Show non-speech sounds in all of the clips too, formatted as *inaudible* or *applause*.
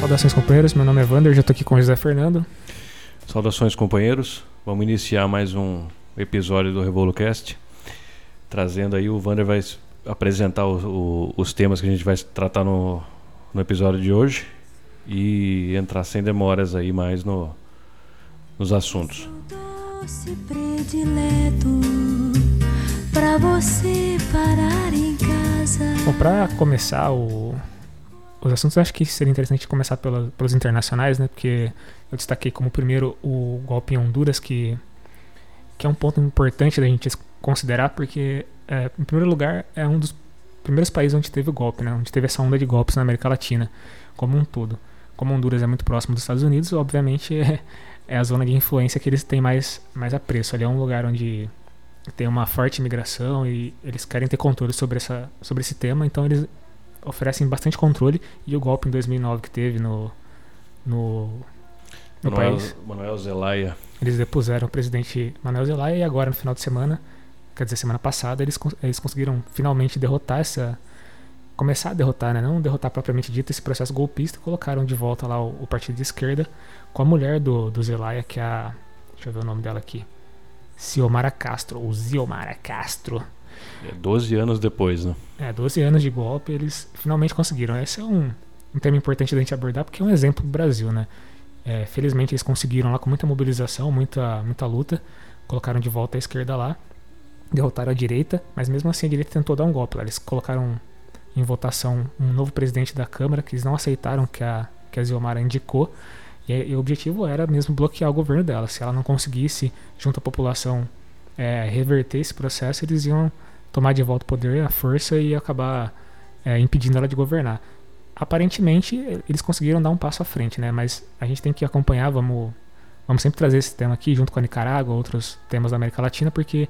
Saudações, companheiros. Meu nome é Vander, já estou aqui com o José Fernando. Saudações, companheiros. Vamos iniciar mais um episódio do RevoluCast. Trazendo aí, o Vander vai apresentar o, o, os temas que a gente vai tratar no, no episódio de hoje e entrar sem demoras aí mais no, nos assuntos. Doce predileto pra você parar em casa. Bom, para começar o, os assuntos, acho que seria interessante começar pela, pelos internacionais, né? Porque eu destaquei como primeiro o golpe em Honduras, que, que é um ponto importante da gente considerar, porque, é, em primeiro lugar, é um dos primeiros países onde teve o golpe, né? Onde teve essa onda de golpes na América Latina, como um todo. Como Honduras é muito próximo dos Estados Unidos, obviamente *laughs* é, é a zona de influência que eles têm mais, mais apreço. Ali é um lugar onde tem uma forte imigração e eles querem ter controle sobre, essa, sobre esse tema, então eles oferecem bastante controle. E o golpe em 2009 que teve no, no, no Manuel, país, Manuel Zelaya. eles depuseram o presidente Manuel Zelaya e agora no final de semana, quer dizer, semana passada, eles, eles conseguiram finalmente derrotar essa. Começar a derrotar, né? Não derrotar propriamente dito esse processo golpista, colocaram de volta lá o, o partido de esquerda com a mulher do, do Zelaya, que é a. Deixa eu ver o nome dela aqui. Ciomara Castro, ou Ziomara Castro. É 12 anos depois, né? É, 12 anos de golpe, eles finalmente conseguiram. Esse é um, um tema importante da gente abordar, porque é um exemplo do Brasil, né? É, felizmente eles conseguiram lá com muita mobilização, muita, muita luta, colocaram de volta a esquerda lá, derrotaram a direita, mas mesmo assim a direita tentou dar um golpe lá. Eles colocaram em votação um novo presidente da Câmara, que eles não aceitaram que a, que a Ziomara indicou, e, e o objetivo era mesmo bloquear o governo dela. Se ela não conseguisse, junto à população, é, reverter esse processo, eles iam tomar de volta o poder, a força e acabar é, impedindo ela de governar. Aparentemente, eles conseguiram dar um passo à frente, né? Mas a gente tem que acompanhar, vamos, vamos sempre trazer esse tema aqui junto com a Nicarágua, outros temas da América Latina, porque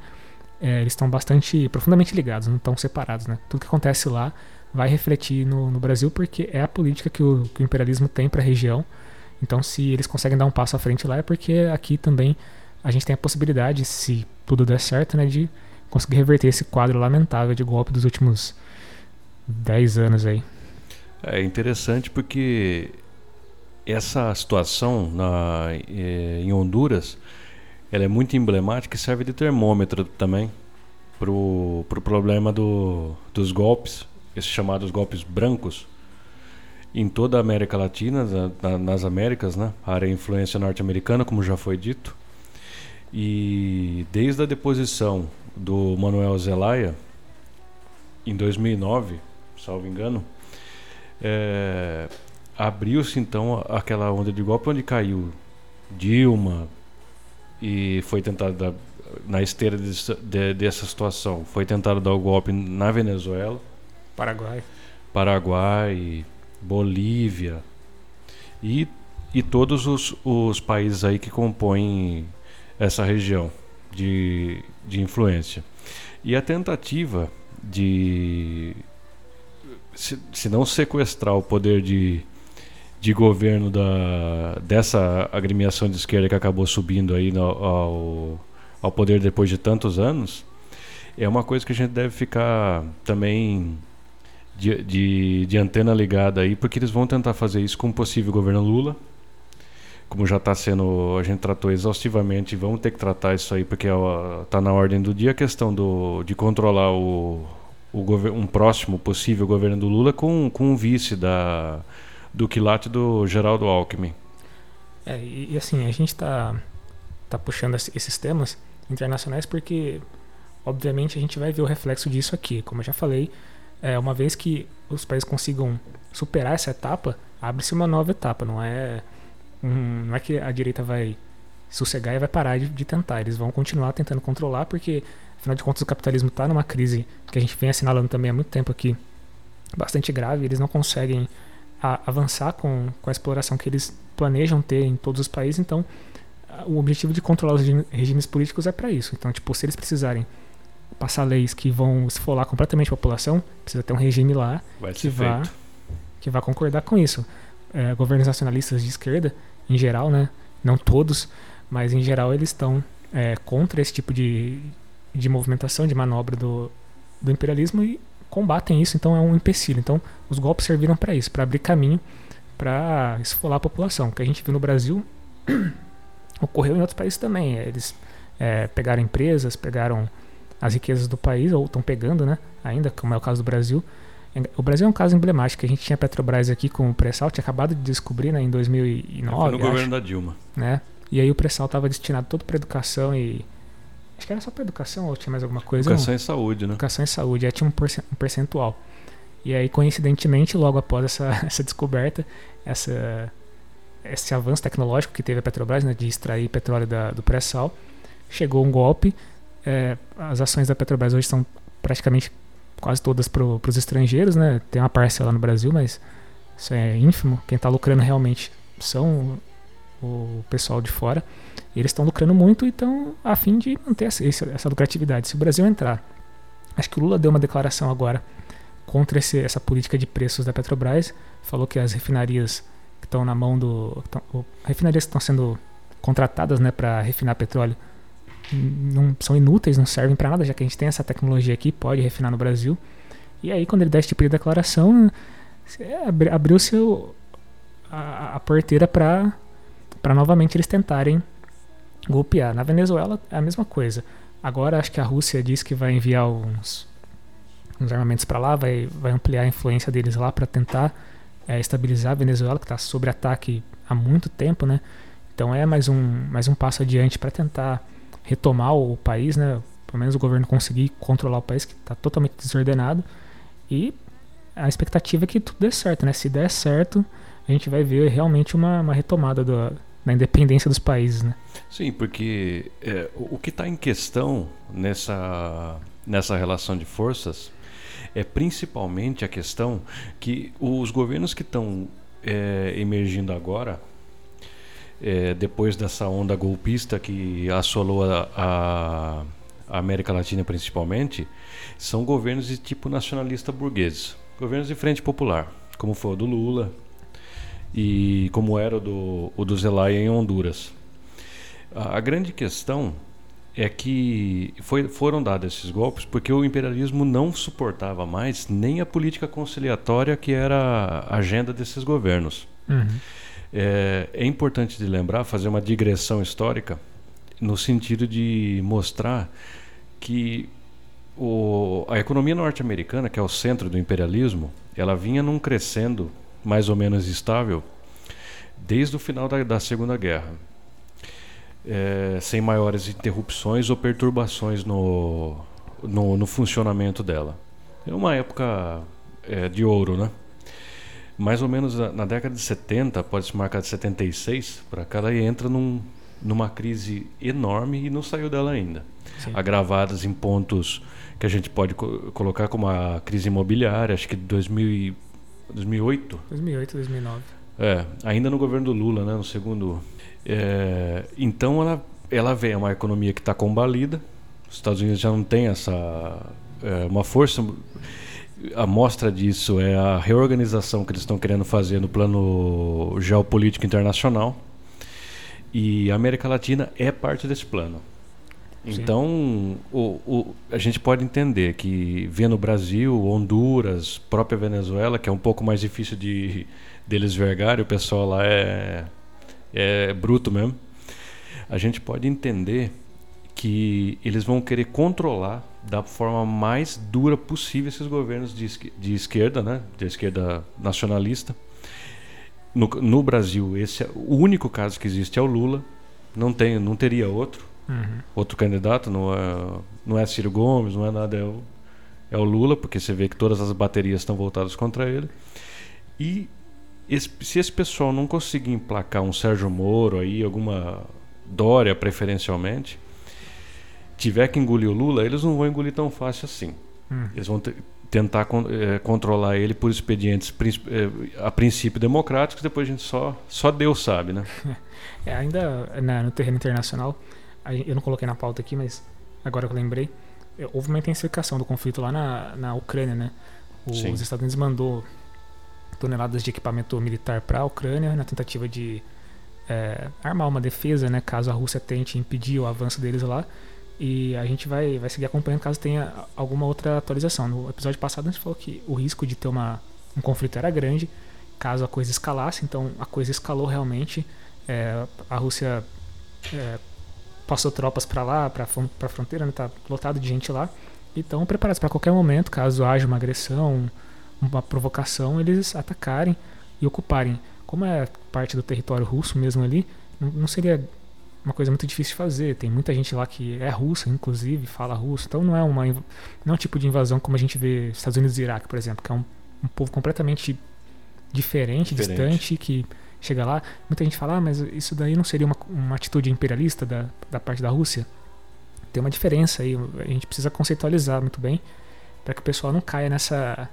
é, eles estão bastante, profundamente ligados, não estão separados, né? Tudo que acontece lá vai refletir no, no Brasil, porque é a política que o, que o imperialismo tem para a região. Então, se eles conseguem dar um passo à frente lá, é porque aqui também a gente tem a possibilidade, se tudo der certo, né, de conseguir reverter esse quadro lamentável de golpe dos últimos 10 anos aí. É interessante porque essa situação na, eh, em Honduras ela é muito emblemática e serve de termômetro também para o pro problema do, dos golpes, esses chamados golpes brancos, em toda a América Latina, na- na- nas Américas, né? a área influência norte-americana, como já foi dito. E desde a deposição do Manuel Zelaya, em 2009, salvo engano, é, abriu-se então aquela onda de golpe onde caiu Dilma e foi tentado dar, na esteira dessa- de- dessa situação foi tentado dar o golpe na Venezuela, Paraguai. Paraguai, Bolívia e, e todos os, os países aí que compõem essa região de, de influência. E a tentativa de, se, se não sequestrar o poder de, de governo da, dessa agremiação de esquerda que acabou subindo aí no- ao, ao poder depois de tantos anos, é uma coisa que a gente deve ficar também de, de, de antena ligada aí, porque eles vão tentar fazer isso com o possível governo Lula. Como já está sendo, a gente tratou exaustivamente, vamos ter que tratar isso aí, porque está na ordem do dia a questão do, de controlar o, o um próximo possível governo do Lula com, com um vice da, do quilate do Geraldo Alckmin. É, e, e assim, a gente tá, tá puxando esse- esses temas internacionais porque, obviamente, a gente vai ver o reflexo disso aqui. Como eu já falei, é, uma vez que os países consigam superar essa etapa, abre-se uma nova etapa. Não é, um- não é que a direita vai sossegar e vai parar de, de tentar. Eles vão continuar tentando controlar porque, afinal de contas, o capitalismo está numa crise que a gente vem assinalando também há muito tempo aqui, bastante grave. Eles não conseguem a- avançar com, com a exploração que eles planejam ter em todos os países, então o objetivo de controlar os regime- regimes políticos é para isso. Então, tipo, se eles precisarem passar leis que vão esfolar completamente a população, precisa ter um regime lá Vai que vá, feito. que vá concordar com isso. É, governos nacionalistas de esquerda, em geral, né? Não todos, mas em geral eles estão é, contra esse tipo de, de movimentação, de manobra do, do imperialismo e combatem isso, então é um empecilho. Então os golpes serviram para isso, para abrir caminho para esfolar a população. O que a gente viu no Brasil *clears throat* ocorreu em outros países também. Eles é, pegaram empresas, pegaram as riquezas do país, ou estão pegando, né? Ainda, como é o caso do Brasil. O Brasil é um caso emblemático. A gente tinha a Petrobras aqui com o pré-sal, tinha acabado de descobrir né, em 2009. Foi no acho, governo da Dilma. Né? E aí o pré-sal estava destinado todo para educação e. Acho que era só para educação ou tinha mais alguma coisa? Educação não. e saúde, né? Educação e saúde. Aí tinha um percentual. E aí, coincidentemente, logo após essa, *laughs* essa descoberta, essa, esse avanço tecnológico que teve a Petrobras né, de extrair petróleo da, do pré-sal, chegou um golpe. É, as ações da Petrobras hoje são praticamente quase todas para os estrangeiros, né? Tem uma parcela no Brasil, mas isso é ínfimo. Quem está lucrando realmente são o pessoal de fora. E eles estão lucrando muito e estão a fim de manter essa, essa lucratividade. Se o Brasil entrar, acho que o Lula deu uma declaração agora contra esse, essa política de preços da Petrobras, falou que as refinarias que estão na mão do. Tão, refinarias que estão sendo contratadas né, para refinar petróleo não são inúteis, não servem para nada, já que a gente tem essa tecnologia aqui, pode refinar no Brasil. E aí, quando ele dá esse tipo de declaração, abriu-se a, a porteira para novamente eles tentarem golpear. Na Venezuela é a mesma coisa. Agora acho que a Rússia diz que vai enviar uns, uns armamentos para lá, vai, vai ampliar a influência deles lá para tentar é, estabilizar a Venezuela, que está sob ataque há muito tempo, né? Então é mais um, mais um passo adiante para tentar retomar o país, né? Pelo menos o governo conseguir controlar o país que está totalmente desordenado. E a expectativa é que tudo dê certo, né? Se der certo, a gente vai ver realmente uma, uma retomada do, da independência dos países, né? Sim, porque é, o que está em questão nessa, nessa relação de forças é principalmente a questão que os governos que estão é, emergindo agora é, depois dessa onda golpista que assolou a, a, América Latina principalmente, são governos de tipo nacionalista burguês, governos de frente popular, como foi o do Lula e como era o do, o do Zelaya em Honduras. A, a grande questão é que foi, foram dados esses golpes porque o imperialismo não suportava mais nem a política conciliatória que era a agenda desses governos. Uhum. É, é importante de lembrar, fazer uma digressão histórica, no sentido de mostrar que o, a economia norte-americana, que é o centro do imperialismo, ela vinha num crescendo mais ou menos estável desde o final da, da Segunda Guerra, é, sem maiores interrupções ou perturbações no, no, no funcionamento dela. É uma época é, de ouro, né? Mais ou menos na década de 70, pode se marcar de 76 para cá, ela entra num, numa crise enorme e não saiu dela ainda. Sim. Agravadas em pontos que a gente pode co colocar como a crise imobiliária, acho que de 2000 2008. 2008, 2009. É, ainda no governo do Lula, né, no segundo. É, então ela, ela vem, é uma economia que está combalida, os Estados Unidos já não tem essa é, uma força a mostra disso é a reorganização que eles estão querendo fazer no plano geopolítico internacional. E a América Latina é parte desse plano. Sim. Então, o, o, a gente pode entender que vendo o Brasil, Honduras, própria Venezuela, que é um pouco mais difícil de deles vergar, o pessoal lá é, é bruto mesmo. A gente pode entender que eles vão querer controlar da forma mais dura possível esses governos de, de esquerda, né, de esquerda nacionalista. No, no, Brasil, esse é, o único caso que existe é o Lula. Não tem, não teria outro, uhum. outro candidato. Não é, não é Ciro Gomes, não é nada. É o, é o Lula, porque você vê que todas as baterias estão voltadas contra ele. E esse, se esse pessoal não conseguir emplacar um Sérgio Moro aí, alguma Dória preferencialmente, tiver que engolir o Lula, eles não vão engolir tão fácil assim. Hum. Eles vão tentar é, controlar ele por expedientes é, a princípio democráticos, depois a gente só, só Deus sabe, né? *laughs* É, ainda na, no terreno internacional, eu não coloquei na pauta aqui, mas agora que eu lembrei, é, houve uma intensificação do conflito lá na, na Ucrânia, né? Os Sim. Estados Unidos mandou toneladas de equipamento militar para a Ucrânia na tentativa de armar uma defesa, né? Caso a Rússia tente impedir o avanço deles lá. E a gente vai, vai seguir acompanhando caso tenha alguma outra atualização. No episódio passado a gente falou que o risco de ter uma, um conflito era grande caso a coisa escalasse. Então a coisa escalou realmente. É, a Rússia é, passou tropas para lá, para a fronteira, né, tá lotado de gente lá. E estão preparados para qualquer momento, caso haja uma agressão, uma provocação, eles atacarem e ocuparem. Como é parte do território russo mesmo ali, não seria uma coisa muito difícil de fazer. Tem muita gente lá que é russa, inclusive, fala russo. Então não é uma não é um tipo de invasão como a gente vê Estados Unidos e Iraque, por exemplo, que é um, um povo completamente diferente, diferente, distante, que chega lá. Muita gente fala, ah, mas isso daí não seria uma, uma atitude imperialista da, da parte da Rússia? Tem uma diferença aí. A gente precisa conceitualizar muito bem para que o pessoal não caia nessa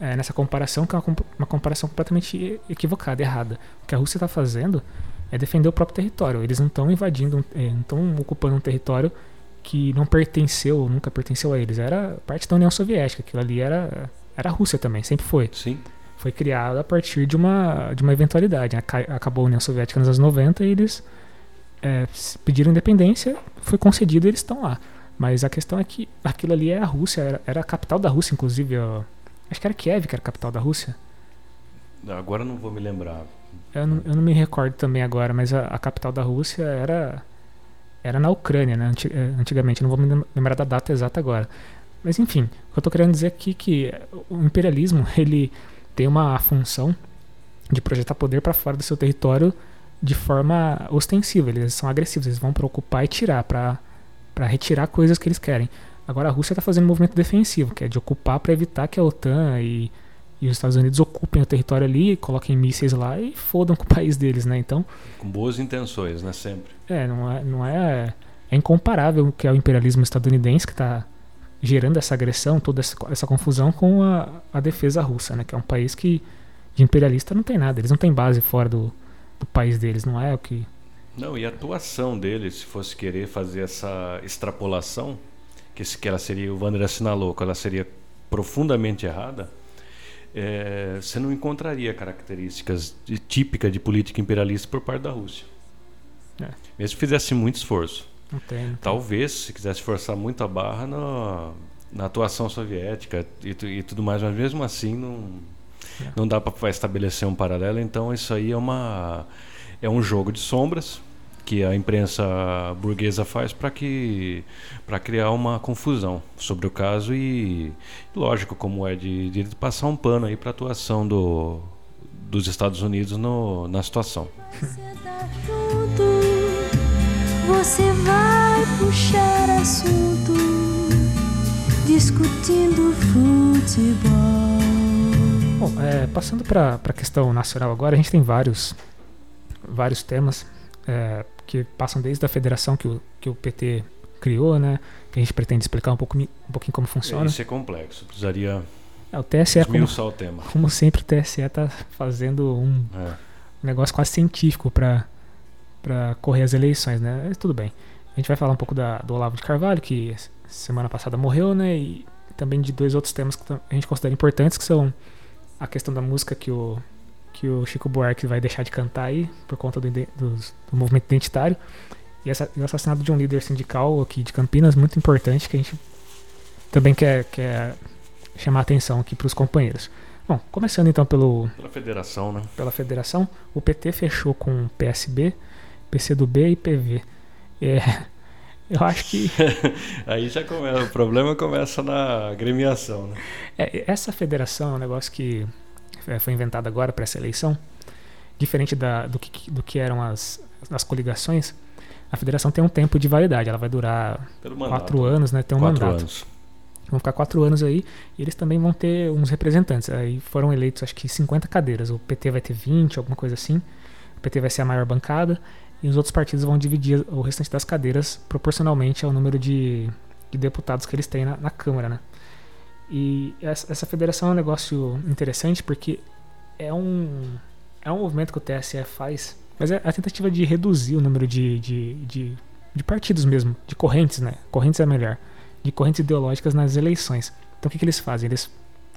é, nessa comparação que é uma, uma comparação completamente equivocada, errada. O que a Rússia está fazendo é defender o próprio território. Eles não estão invadindo, é, não estão ocupando um território que não pertenceu, nunca pertenceu a eles. Era parte da União Soviética. Aquilo ali era, era a Rússia também, sempre foi. Sim. Foi criado a partir de uma, de uma eventualidade. Acabou a União Soviética nos anos 90 e eles é, pediram independência, foi concedido e eles estão lá. Mas a questão é que aquilo ali é a Rússia, era, era a capital da Rússia, inclusive. Ó, acho que era Kiev que era a capital da Rússia. Agora não vou me lembrar. Eu não, eu não me recordo também agora, mas a, a, capital da Rússia era era na Ucrânia, né? É, antigamente, não vou me lembrar da data exata agora. Mas enfim, o que eu estou querendo dizer aqui é que o imperialismo *laughs* ele tem uma função de projetar poder para fora do seu território de forma ostensiva. Eles são agressivos, eles vão para ocupar e tirar, para retirar coisas que eles querem. Agora a Rússia está fazendo um movimento defensivo, que é de ocupar para evitar que a OTAN e e os Estados Unidos ocupem o território ali, coloquem mísseis lá e fodam com o *laughs* país deles, né? Então. Com boas intenções, né? Sempre. É, não é. Não é, é incomparável o que é o imperialismo estadunidense que está gerando essa agressão, toda essa, essa confusão com a, a, defesa russa, né? Que é um país que de imperialista não tem nada, eles não têm base fora do, do país deles, não é o que. Não, e a atuação deles, se fosse querer fazer essa extrapolação, que, que ela seria, o Wander assinalou, que ela seria profundamente errada, é, você não encontraria características de, típicas de política imperialista por parte da Rússia. É. Mesmo que fizesse muito esforço. Não tem, não tem. Talvez, se quisesse forçar muito a barra no, na atuação soviética e, e, tudo mais, mas mesmo assim não, é. não dá para estabelecer um paralelo. Então isso aí é, uma, é um jogo de sombras que a imprensa burguesa faz para que para criar uma confusão sobre o caso e lógico como é de, de passar um pano aí para a atuação do, dos Estados Unidos no, na situação. Você vai puxar assunto discutindo futebol. Bom, é, passando para a questão nacional agora, a gente tem vários vários temas é, que passam desde a federação que o, que o PT criou, né? Que a gente pretende explicar um, pouco, um pouquinho como funciona. Isso é complexo, precisaria é, o TSE, como, o tema. como sempre, o TSE está fazendo um, é. negócio quase científico para correr as eleições, né? Mas tudo bem. A gente vai falar um pouco da, do Olavo de Carvalho, que semana passada morreu, né? E também de dois outros temas que a gente considera importantes, que são a questão da música que o que o Chico Buarque vai deixar de cantar aí por conta do, do, do movimento identitário e, essa, e, o assassinato de um líder sindical aqui de Campinas muito importante que a gente também quer, quer chamar atenção aqui para os companheiros. Bom, começando então pelo pela federação, né? Pela federação, o PT fechou com PSB, PCdoB e PV. É, *laughs* eu acho que *laughs* aí já começa, o problema começa na agremiação, né? É, essa federação é um negócio que foi inventada agora para essa eleição, diferente da, do, que, do que eram as, as coligações, a federação tem um tempo de validade, ela vai durar quatro anos, né? Tem um quatro mandato. Anos. Vão ficar quatro anos aí e eles também vão ter uns representantes. Aí foram eleitos acho que 50 cadeiras. O PT vai ter 20, alguma coisa assim. O PT vai ser a maior bancada e os outros partidos vão dividir o restante das cadeiras proporcionalmente ao número de, de deputados que eles têm na, na Câmara, né? E essa, federação é um negócio interessante porque é um, é um movimento que o TSE faz, mas é a tentativa de reduzir o número de, de, de, de partidos mesmo, de correntes, né? Correntes é melhor, de correntes ideológicas nas eleições. Então o que, que eles fazem? Eles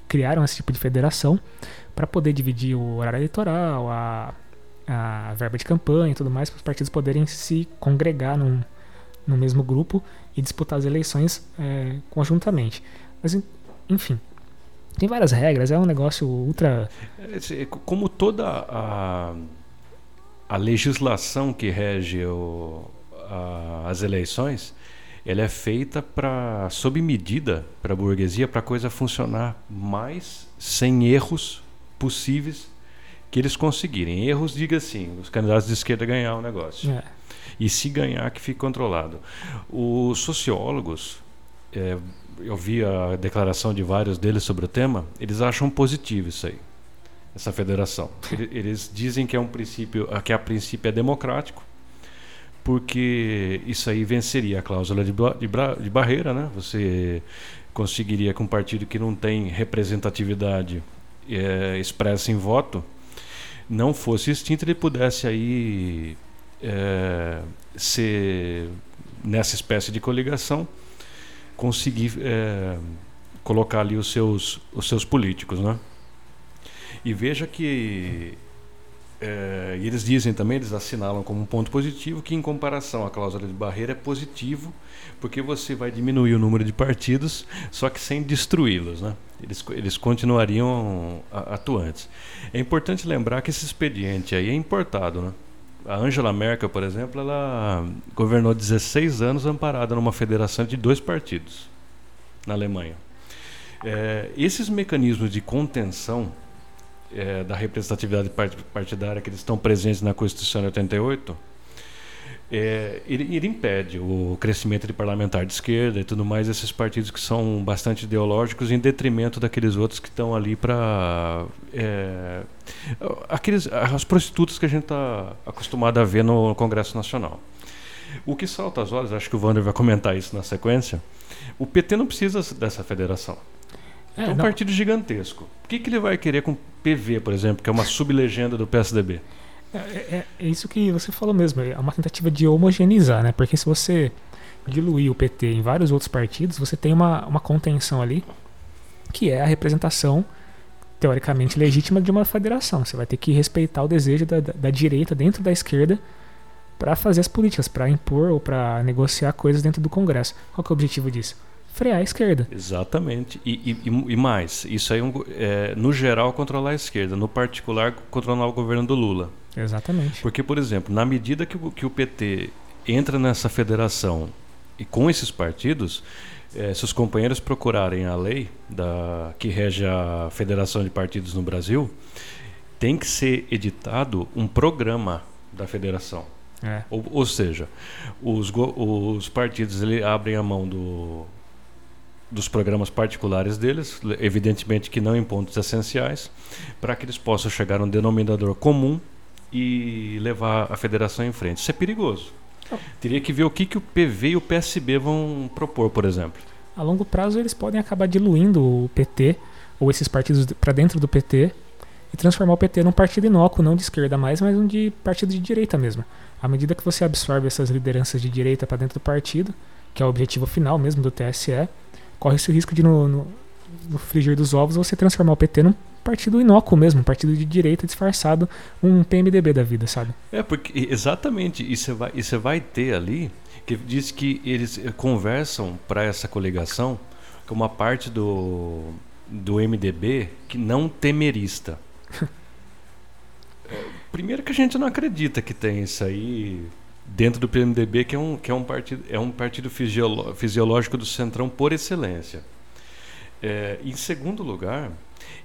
criaram esse tipo de federação para poder dividir o horário eleitoral, a, a verba de campanha e tudo mais, para os partidos poderem se congregar num, no mesmo grupo e disputar as eleições é, conjuntamente. Mas enfim, Tem várias regras, é um negócio ultra. Como toda a, a legislação que rege o- a- as eleições, ela é feita para sob medida para a burguesia, para a coisa funcionar mais sem erros possíveis que eles conseguirem. Erros, diga assim, os candidatos de esquerda ganhar o negócio. É, E se ganhar, que fique controlado. Os sociólogos, é, eu vi a declaração de vários deles sobre o tema, eles acham positivo isso aí, essa federação. *laughs* Ele- Eles dizem que é um princípio, que a princípio é democrático, porque isso aí venceria a cláusula de, de de barreira, né? Você conseguiria que um partido que não tem representatividade é, expressa em voto não fosse extinto, ele pudesse aí é, ser nessa espécie de coligação conseguir é, colocar ali os seus os seus políticos, né? E veja que é, eles dizem também, eles assinalam como um ponto positivo que em comparação à cláusula de barreira é positivo, porque você vai diminuir o número de partidos, só que sem destruí-los, né? Eles, eles continuariam atuantes. É importante lembrar que esse expediente aí é importado, né? A Angela Merkel, por exemplo, ela governou 16 anos amparada numa federação de dois partidos na Alemanha. É, esses mecanismos de contenção é, da representatividade part- partidária que estão presentes na Constituição de 88, é, ele, ele impede o crescimento de parlamentar de esquerda e tudo mais, esses partidos que são bastante ideológicos, em detrimento daqueles outros que estão ali para. É, aqueles, as prostitutas que a gente está acostumado a ver no Congresso Nacional. O que salta aos olhos, acho que o Wander vai comentar isso na sequência, o PT não precisa dessa federação. É, É um não, partido gigantesco. O que, que ele vai querer com PV, por exemplo, que é uma sublegenda do PSDB? É, é- é isso que você falou mesmo. É uma tentativa de homogeneizar, né? Porque se você diluir o PT em vários outros partidos, você tem uma, uma contenção ali, que é a representação teoricamente legítima de uma federação. Você vai ter que respeitar o desejo da, da, da direita dentro da esquerda para fazer as políticas, para impor ou para negociar coisas dentro do Congresso. Qual que é o objetivo disso? Frear a esquerda. Exatamente. E, e- e- mais, isso aí, é é, no geral, controlar a esquerda, no particular, controlar o governo do Lula. Exatamente. Porque, por exemplo, na medida que o, que o PT entra nessa federação e com esses partidos, eh, se os companheiros procurarem a lei da, que rege a Federação de Partidos no Brasil, tem que ser editado um programa da federação. É. Ou, ou seja, os, os partidos ele abrem a mão do, dos programas particulares deles, le- evidentemente que não em pontos essenciais, para que eles possam chegar a um denominador comum e levar a federação em frente. Isso é perigoso. Oh. Teria que ver o que, que o PV e o PSB vão propor, por exemplo. A longo prazo eles podem acabar diluindo o PT ou esses partidos para dentro do PT e transformar o PT num partido inócuo, não de esquerda mais, mas um de partido de direita mesmo. À medida que você absorve essas lideranças de direita para dentro do partido, que é o objetivo final mesmo do TSE, corre-se o risco de no, no, no frigir dos ovos você transformar o PT num partido inócuo mesmo, partido de direita disfarçado, um PMDB da vida, sabe? É, porque exatamente, e você vai, e você vai ter ali, que diz que eles eh, conversam para essa coligação com uma parte do, do MDB que não temerista. *laughs* É, Primeiro que a gente não acredita que tem isso aí dentro do PMDB, que é um, que é um partido, é um partido fisiológico do Centrão por excelência. É, em segundo lugar,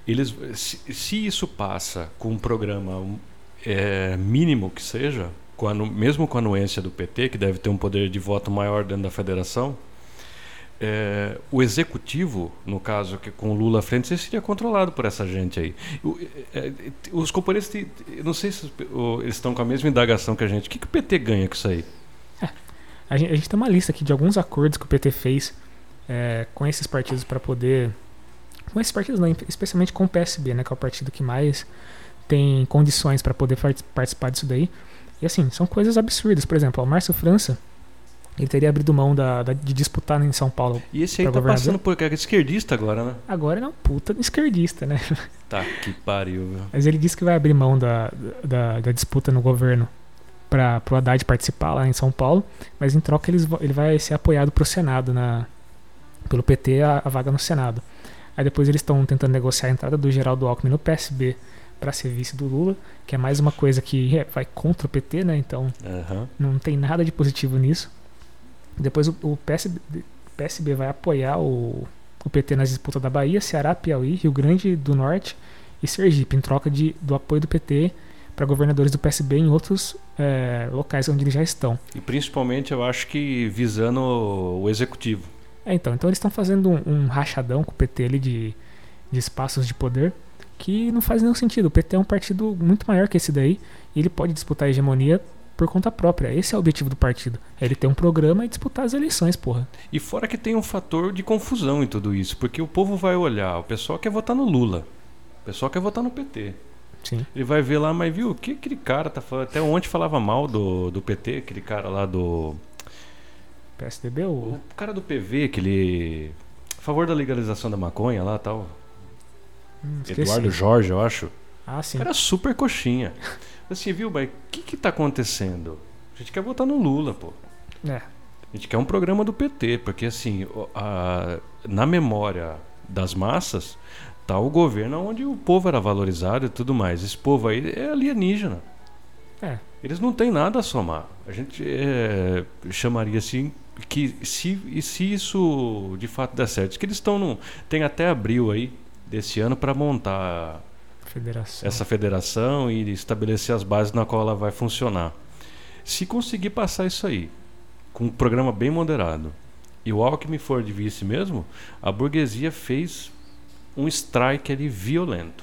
eles, se, se isso passa com um programa é, mínimo que seja, com a mesmo com a anuência do PT, que deve ter um poder de voto maior dentro da federação, é, o executivo, no caso que com Lula à frente, seria controlado por essa gente aí. O- é, é, os te- eu não sei se eles estão com a mesma indagação que a gente. O que, que o PT ganha com isso aí? A gente, a gente tem uma lista aqui de alguns acordos que o PT fez é, com esses partidos para poder. Com esses partidos, não, especialmente com o PSB, né, que é o partido que mais tem condições para poder part- participar disso daí. E assim, são coisas absurdas. Por exemplo, o Márcio França, ele teria abrido mão da, da- de disputar em São Paulo. E esse aí tá governador? passando por é esquerdista agora, né? Agora ele é um puta esquerdista, né? *laughs* Tá que pariu, viu? Mas ele disse que vai abrir mão da, da, da disputa no governo para o Haddad participar lá em São Paulo, mas em troca eles, ele vai ser apoiado pro Senado, na, pelo PT, a, a vaga no Senado. Aí depois eles estão tentando negociar a entrada do Geraldo Alckmin no PSB para ser vice do Lula, que é mais uma coisa que é, vai contra o PT, né? Então Aham. não tem nada de positivo nisso. Depois o, o PSB, PSB vai apoiar o, o PT nas disputas da Bahia, Ceará, Piauí, Rio Grande do Norte e Sergipe, em troca de, do apoio do PT para governadores do PSB em outros é, locais onde eles já estão. E principalmente eu acho que visando o executivo. É, então, então eles estão fazendo um, um rachadão com o PT ali de, de espaços de poder que não faz nenhum sentido. O PT é um partido muito maior que esse daí e ele pode disputar a hegemonia por conta própria. Esse é o objetivo do partido. É ele ter um programa e disputar as eleições, porra. E fora que tem um fator de confusão em tudo isso, porque o povo vai olhar, o pessoal quer votar no Lula, o pessoal quer votar no PT. Sim. Ele vai ver lá, mas viu, o que aquele cara tá falando? Até ontem falava mal do, do PT, aquele cara lá do. PSDB ou. O cara do PV, aquele. A favor da legalização da maconha lá tal. Hum. Eduardo Jorge, eu acho. Ah, sim. Era super coxinha. *laughs* Assim, viu, mas o que que tá acontecendo? A gente quer votar no Lula, pô. É. A gente quer um programa do PT, porque assim, o- a- na memória das massas, tá o governo onde o povo era valorizado e tudo mais. Esse povo aí é alienígena. É. Eles não têm nada a somar. A gente é, chamaria assim que se, e se isso de fato der certo, que eles estão num, tem até abril aí desse ano para montar Federação. essa federação e estabelecer as bases na qual ela vai funcionar. Se conseguir passar isso aí, com um programa bem moderado, e o Alckmin for de vice mesmo, a burguesia fez um strike ali violento.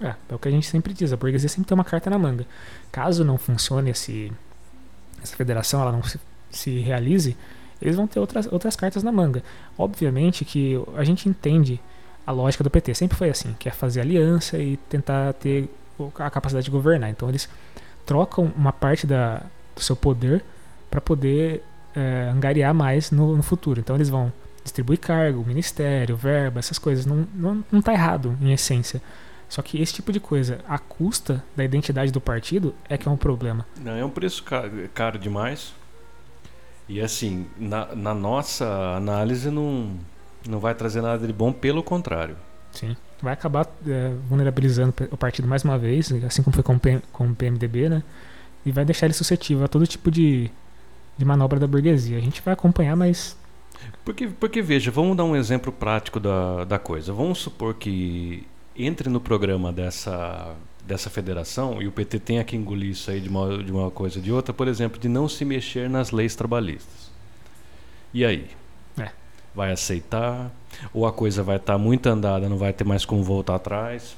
É, é o que a gente sempre diz, a burguesia sempre tem uma carta na manga. Caso não funcione esse, essa federação, ela não se, se realize, eles vão ter outras, outras cartas na manga. Obviamente que a gente entende a lógica do PT, sempre foi assim, que é fazer aliança e tentar ter a capacidade de governar. Então eles trocam uma parte da, do seu poder para poder é, angariar mais no, no futuro. Então eles vão distribuir cargo, ministério, verba, essas coisas. Não, não, não tá errado em essência. Só que esse tipo de coisa, à custa da identidade do partido, é que é um problema. Não, é um preço ca- caro demais. E assim, na, na nossa análise não, não vai trazer nada de bom, pelo contrário. Sim. Vai acabar é, vulnerabilizando o partido mais uma vez, assim como foi com com o PMDB, né? E vai deixar ele suscetível a todo tipo de, de manobra da burguesia. A gente vai acompanhar, mas Porque, porque veja, vamos dar um exemplo prático da, da coisa. Vamos supor que entre no programa dessa, dessa federação e o PT tenha que engolir isso aí de uma, de uma coisa ou de outra, por exemplo, de não se mexer nas leis trabalhistas. E aí? É. Vai aceitar? Ou a coisa vai estar muito andada, não vai ter mais como voltar atrás?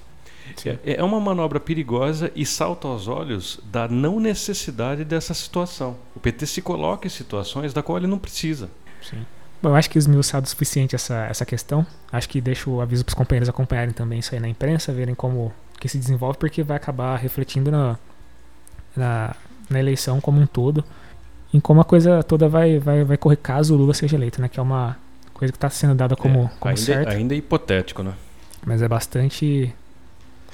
sim, É, é uma manobra perigosa e salta aos olhos da não necessidade dessa situação. O PT se coloca em situações da qual ele não precisa. sim. Bom, eu acho que esmiuçado o suficiente essa, essa questão. Acho que deixo o aviso para os companheiros acompanharem também isso aí na imprensa, verem como que se desenvolve, porque vai acabar refletindo na, na, na eleição como um todo, em como a coisa toda vai, vai, vai correr caso o Lula seja eleito, né? Que é uma coisa que está sendo dada como, É, como ainda, certo, ainda é hipotético, né? mas é bastante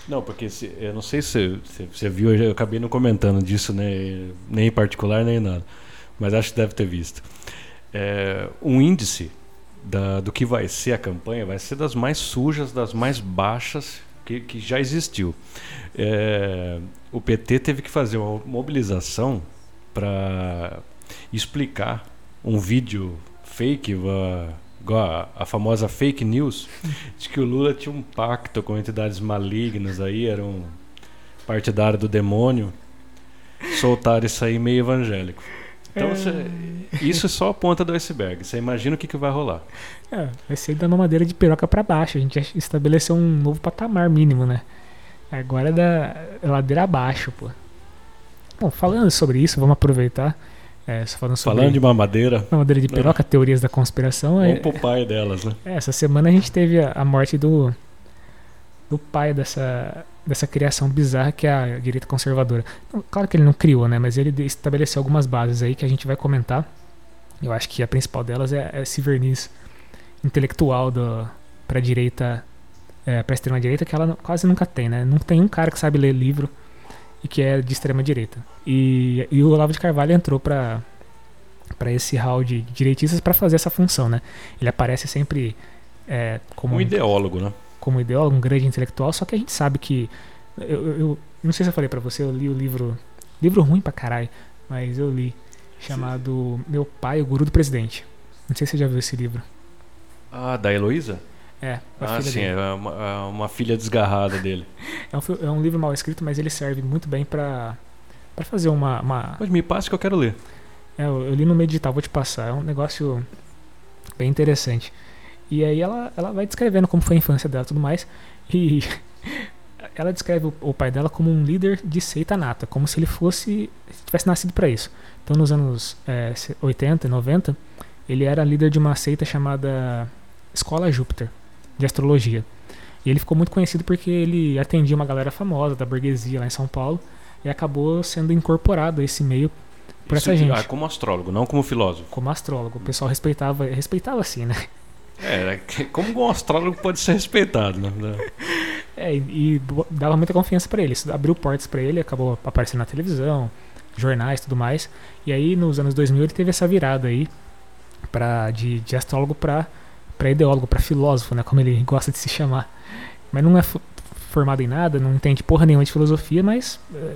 Não, porque se- eu não sei se se você viu, eu acabei não comentando disso, né, nem em particular, nem nada. Mas acho que deve ter visto. É, um índice da- do que vai ser a campanha vai ser das mais sujas, das mais baixas que, que já existiu. É, o PT teve que fazer uma mobilização para explicar um vídeo fake, a, a famosa fake news, de que o Lula tinha um pacto com entidades malignas aí, era um partidário do demônio. Soltaram isso aí meio evangélico. Então, cê- isso é só a ponta do iceberg. Você imagina o que, que vai rolar. É, vai ser da mamadeira de piroca pra baixo. A gente estabeleceu um novo patamar mínimo, né? Agora é da ladeira abaixo, pô. Bom, falando sobre isso, vamos aproveitar. É, falando sobre Falando de mamadeira, mamadeira de piroca, teorias da conspiração. é- vamos pro pai delas, né? é, essa semana a gente teve a, a morte do do pai dessa dessa criação bizarra que é a direita conservadora. Claro que ele não criou, né? Mas ele estabeleceu algumas bases aí que a gente vai comentar. Eu acho que a principal delas é é esse verniz intelectual do para direita, é, para extrema direita que ela quase nunca tem, né? Não tem um cara que sabe ler livro e que é de extrema direita. E, e o Olavo de Carvalho entrou para para esse hall de direitistas para fazer essa função, né? Ele aparece sempre é, como Um ideólogo, né? Como ideólogo, um grande intelectual, só que a gente sabe que. Eu, eu- não sei se eu falei pra você, eu li o livro. Livro ruim pra caralho, mas eu li. Chamado Meu Pai, o Guru do Presidente. Não sei se você já viu esse livro. Ah, da Heloísa? É, Ah, sim, dele. é uma, é uma filha desgarrada dele. É um, é um livro mal escrito, mas ele serve muito bem pra, pra fazer uma. uma Mas me passe que eu quero ler. é, eu, eu li no meio digital, vou te passar. É um negócio bem interessante. E aí ela, ela vai descrevendo como foi a infância dela e tudo mais. E *laughs* ela descreve o, o pai dela como um líder de seita nata, como se ele fosse. tivesse nascido pra isso. Então nos anos é, se- 80 e 90, ele era líder de uma seita chamada Escola Júpiter, de astrologia. E ele ficou muito conhecido porque ele atendia uma galera famosa da burguesia lá em São Paulo e acabou sendo incorporado a esse meio por essa Isso- gente. Ah, como astrólogo, não como filósofo. como astrólogo. O pessoal respeitava, respeitava assim, né? É, é como um astrólogo pode ser respeitado, né? É, e, dava muita confiança pra ele. Isso abriu portas pra ele, acabou aparecendo na televisão, jornais, tudo mais. E aí nos anos 2000 ele teve essa virada aí para de, de astrólogo pra para ideólogo, pra filósofo, né, como ele gosta de se chamar. Mas não é fo- formado em nada, não entende porra nenhuma de filosofia, mas é,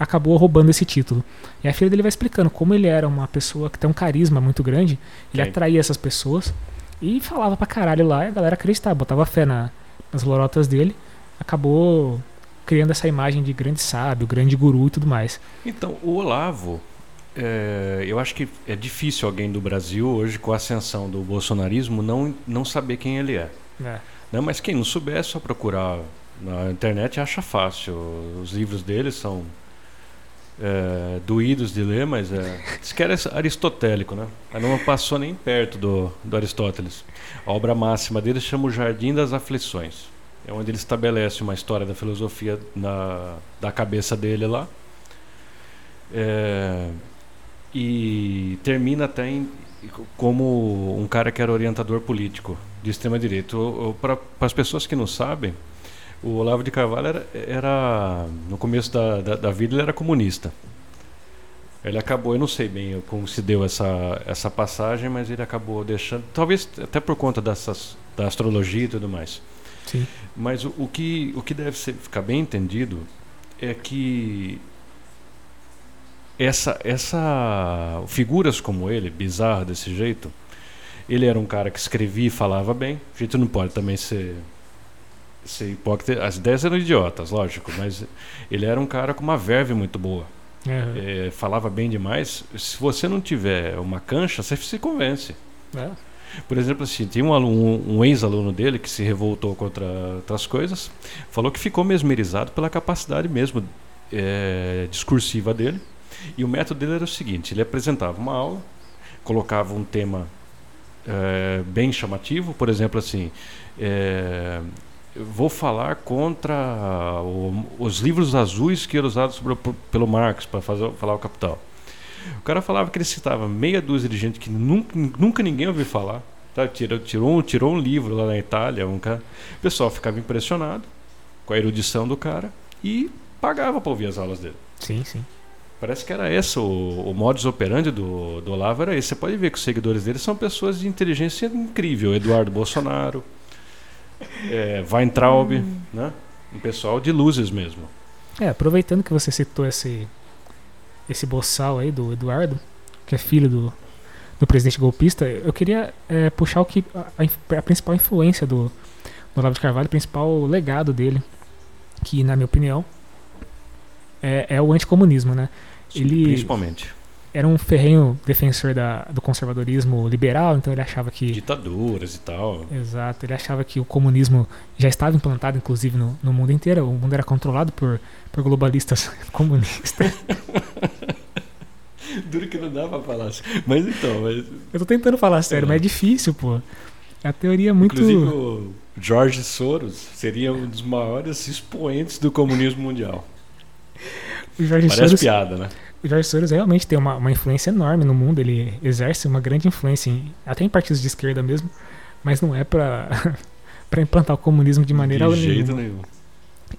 acabou roubando esse título. E a filha dele vai explicando como ele era uma pessoa que tem um carisma muito grande, ele atraía essas pessoas e falava pra caralho lá, e a galera acreditava, botava fé na, nas lorotas dele, acabou criando essa imagem de grande sábio, grande guru e tudo mais. Então, o Olavo, é, eu acho que é difícil alguém do Brasil, hoje, com a ascensão do bolsonarismo, não, não saber quem ele é. É. Né? Mas quem não souber é só procurar na internet acha fácil. Os livros dele são é, doídos de ler, mas é, diz que era aristotélico, né? Mas não passou nem perto do, do Aristóteles. A obra máxima dele chama O Jardim das Aflições. É onde ele estabelece uma história da filosofia na, da cabeça dele lá. É, e termina até em, como um cara que era orientador político de extrema direita. Para as pessoas que não sabem, o Olavo de Carvalho era, era no começo da, da, da vida ele era comunista. Ele acabou, eu não sei bem como se deu essa, essa passagem, mas ele acabou deixando, talvez até por conta dessas, da astrologia e tudo mais. Sim. Mas o, o que, o que deve ser, ficar bem entendido é que essa, essa figuras como ele, bizarro desse jeito, ele era um cara que escrevia e falava bem. A gente não pode também ser, ser hipócrita. As ideias eram idiotas, lógico, mas ele era um cara com uma verve muito boa. É, É, falava bem demais. Se você não tiver uma cancha, você se convence. é. Por exemplo, assim, tem um, aluno- um ex-aluno dele que se revoltou contra outras coisas, falou que ficou mesmerizado pela capacidade mesmo é, discursiva dele. E o método dele era o seguinte: ele apresentava uma aula, colocava um tema é, bem chamativo, por exemplo, assim, é, eu vou falar contra o- os livros azuis que eram usados sobre pelo Marx para falar o Capital. O cara falava que ele citava meia dúzia de gente que nunca, nunca ninguém ouviu falar. Tá? Tirou, tirou, um, tirou um livro lá na Itália. Um cara, o pessoal ficava impressionado com a erudição do cara e pagava para ouvir as aulas dele. Sim, sim. Parece que era esse o, o modus operandi do, do Olavo era esse. Você pode ver que os seguidores dele são pessoas de inteligência incrível. Eduardo Bolsonaro, é, Weintraub, né? um pessoal de luzes mesmo. É, aproveitando que você citou esse esse boçal aí do Eduardo, que é filho do, do presidente golpista, eu queria é, puxar o que a, a principal influência do, do Olavo de Carvalho, o principal legado dele, que na minha opinião é, é o anticomunismo, né? Ele- Principalmente. Era um ferrenho defensor da, do conservadorismo liberal, então ele achava que Ditaduras e tal. Exato, ele achava que o comunismo já estava implantado, inclusive, no, no mundo inteiro. O mundo era controlado por, por globalistas *laughs* comunistas. *laughs* Duro que não dá pra falar assim. Mas então, mas, Eu tô tentando falar sério, É. mas é difícil, pô. A teoria é muito. inclusive o George Soros seria um dos maiores expoentes do comunismo mundial. Parece Soros, piada, né? O Jorge Soros realmente tem uma, uma influência enorme no mundo. Ele exerce uma grande influência, em, até em partidos de esquerda mesmo, mas não é pra *laughs* implantar o comunismo de maneira de jeito nenhuma. nenhum.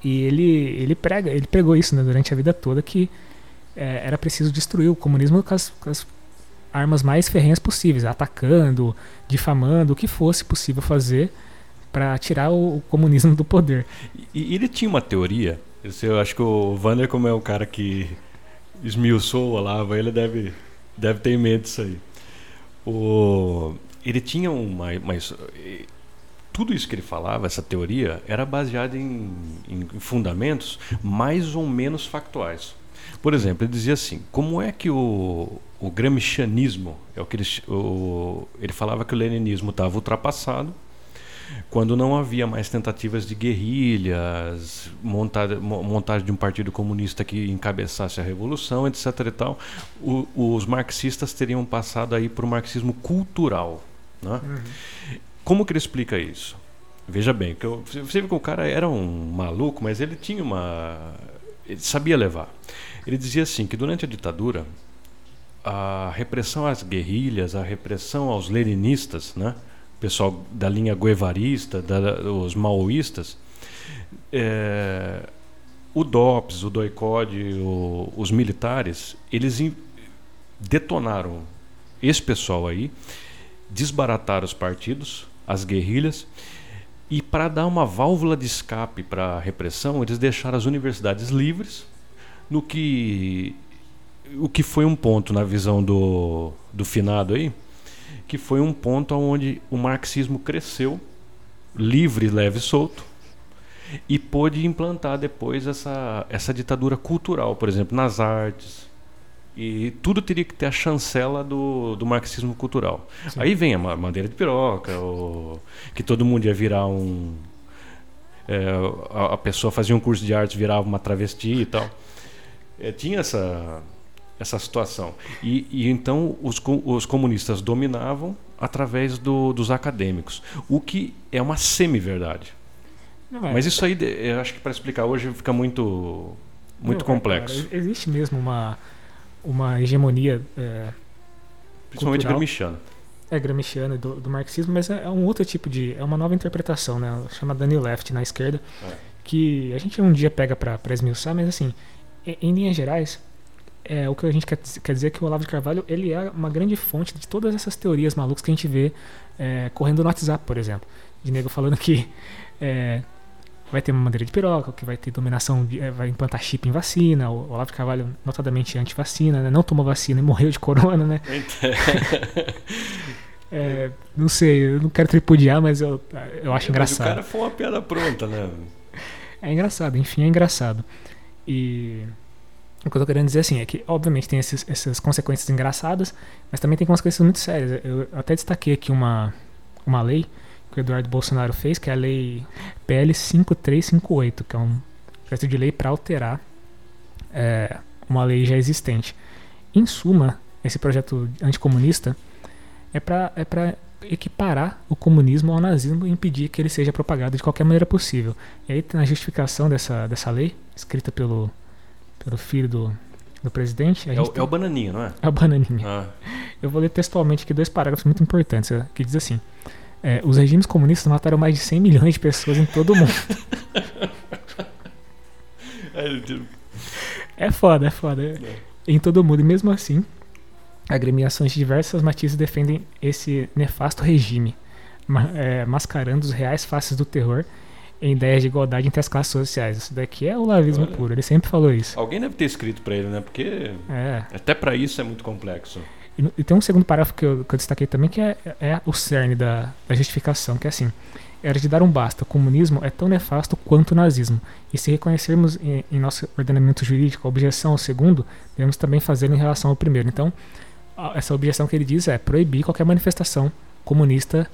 E ele, ele prega, ele pregou isso né, durante a vida toda que é, era preciso destruir o comunismo com as, com as armas mais ferrenhas possíveis, atacando, difamando, o que fosse possível fazer para tirar o, o, comunismo do poder. E, e ele tinha uma teoria, eu acho que o Vander, como é o cara que esmiuçou o Olavo, ele deve, deve ter em mente isso aí. O, ele tinha uma, uma, tudo isso que ele falava, essa teoria, era baseada em, em, fundamentos mais ou menos factuais. Por exemplo, ele dizia assim: como é que o, o gramscianismo, é o que ele, o, ele falava que o leninismo estava ultrapassado, quando não havia mais tentativas de guerrilhas, montar, montagem de um partido comunista que encabeçasse a revolução, etc. E tal, o, os marxistas teriam passado aí para o marxismo cultural. Né? Uhum. Como que ele explica isso? Veja bem, eu, você vê que o cara era um maluco, mas ele tinha uma. Ele sabia levar. Ele dizia assim: que durante a ditadura, a repressão às guerrilhas, a repressão aos leninistas, né? Pessoal da linha guevarista, da, os maoístas, é, o DOPS, o DOICOD, o, os militares, eles in, detonaram esse pessoal aí, desbarataram os partidos, as guerrilhas, e para dar uma válvula de escape para a repressão, eles deixaram as universidades livres, no que o que foi um ponto na visão do, do finado aí, que foi um ponto onde o marxismo cresceu, livre, leve e solto, e pôde implantar depois essa, essa ditadura cultural, por exemplo, nas artes. E tudo teria que ter a chancela do, do marxismo cultural. Sim. Aí vem a bandeira de piroca, o, que todo mundo ia virar um. É, a, a, pessoa fazia um curso de artes, virava uma travesti e tal. É, tinha essa, essa situação. E, e então os, os, comunistas dominavam através do, dos acadêmicos, o que é uma semi-verdade. Mas isso aí, eu acho que para explicar hoje fica muito, muito Não, é, complexo. Cara, existe mesmo uma, uma hegemonia. É, Principalmente cultural. gramsciana. É, gramsciana do, do, marxismo, mas é, é, um outro tipo de. É uma nova interpretação, né? Chama Daniel Left na esquerda, é. que a gente um dia pega para esmiuçar, mas assim, em, em linhas gerais, é, o que a gente quer, quer dizer é que o Olavo de Carvalho ele é uma grande fonte de todas essas teorias malucas que a gente vê é, correndo no WhatsApp, por exemplo. De nego falando que é, vai ter uma madeira de piroca, que vai ter dominação, de, é, vai implantar chip em vacina. O Olavo de Carvalho, notadamente anti-vacina, né? não tomou vacina e morreu de corona, né? *laughs* É, não sei, eu não quero tripudiar, mas eu, eu acho engraçado. O cara foi uma piada pronta, né? É engraçado, enfim, é engraçado. E o que eu tô querendo dizer assim é que, obviamente, tem esses, essas consequências engraçadas, mas também tem consequências muito sérias. Eu até destaquei aqui uma, uma lei que o Eduardo Bolsonaro fez, que é a lei PL 5358, que é um projeto de lei para alterar é, uma lei já existente. Em suma, esse projeto anticomunista é para é equiparar o comunismo ao nazismo e impedir que ele seja propagado de qualquer maneira possível. E aí, na justificação dessa, dessa lei, escrita pelo pelo filho do, do presidente. É o, tem... é o Bananinha, não é? É o Bananinha. Ah. Eu vou ler textualmente aqui dois parágrafos muito importantes, é, que diz assim. É, os regimes comunistas mataram mais de 100 milhões de pessoas em todo o mundo. *laughs* é foda, é foda. É. Em todo o mundo. E mesmo assim, agremiações de diversas matizes defendem esse nefasto regime, é, mascarando os reais faces do terror em ideias de igualdade entre as classes sociais. Isso daqui é o lavismo puro, ele sempre falou isso. Alguém deve ter escrito para ele, né? Porque é. até para isso é muito complexo. E, e, tem um segundo parágrafo que eu, que eu destaquei também, que é, é o cerne da, da, justificação, que é assim. Era de dar um basta. O comunismo é tão nefasto quanto o nazismo. E se reconhecermos em, em nosso ordenamento jurídico a objeção ao segundo, devemos também fazer em relação ao primeiro. Então, essa objeção que ele diz é proibir qualquer manifestação comunista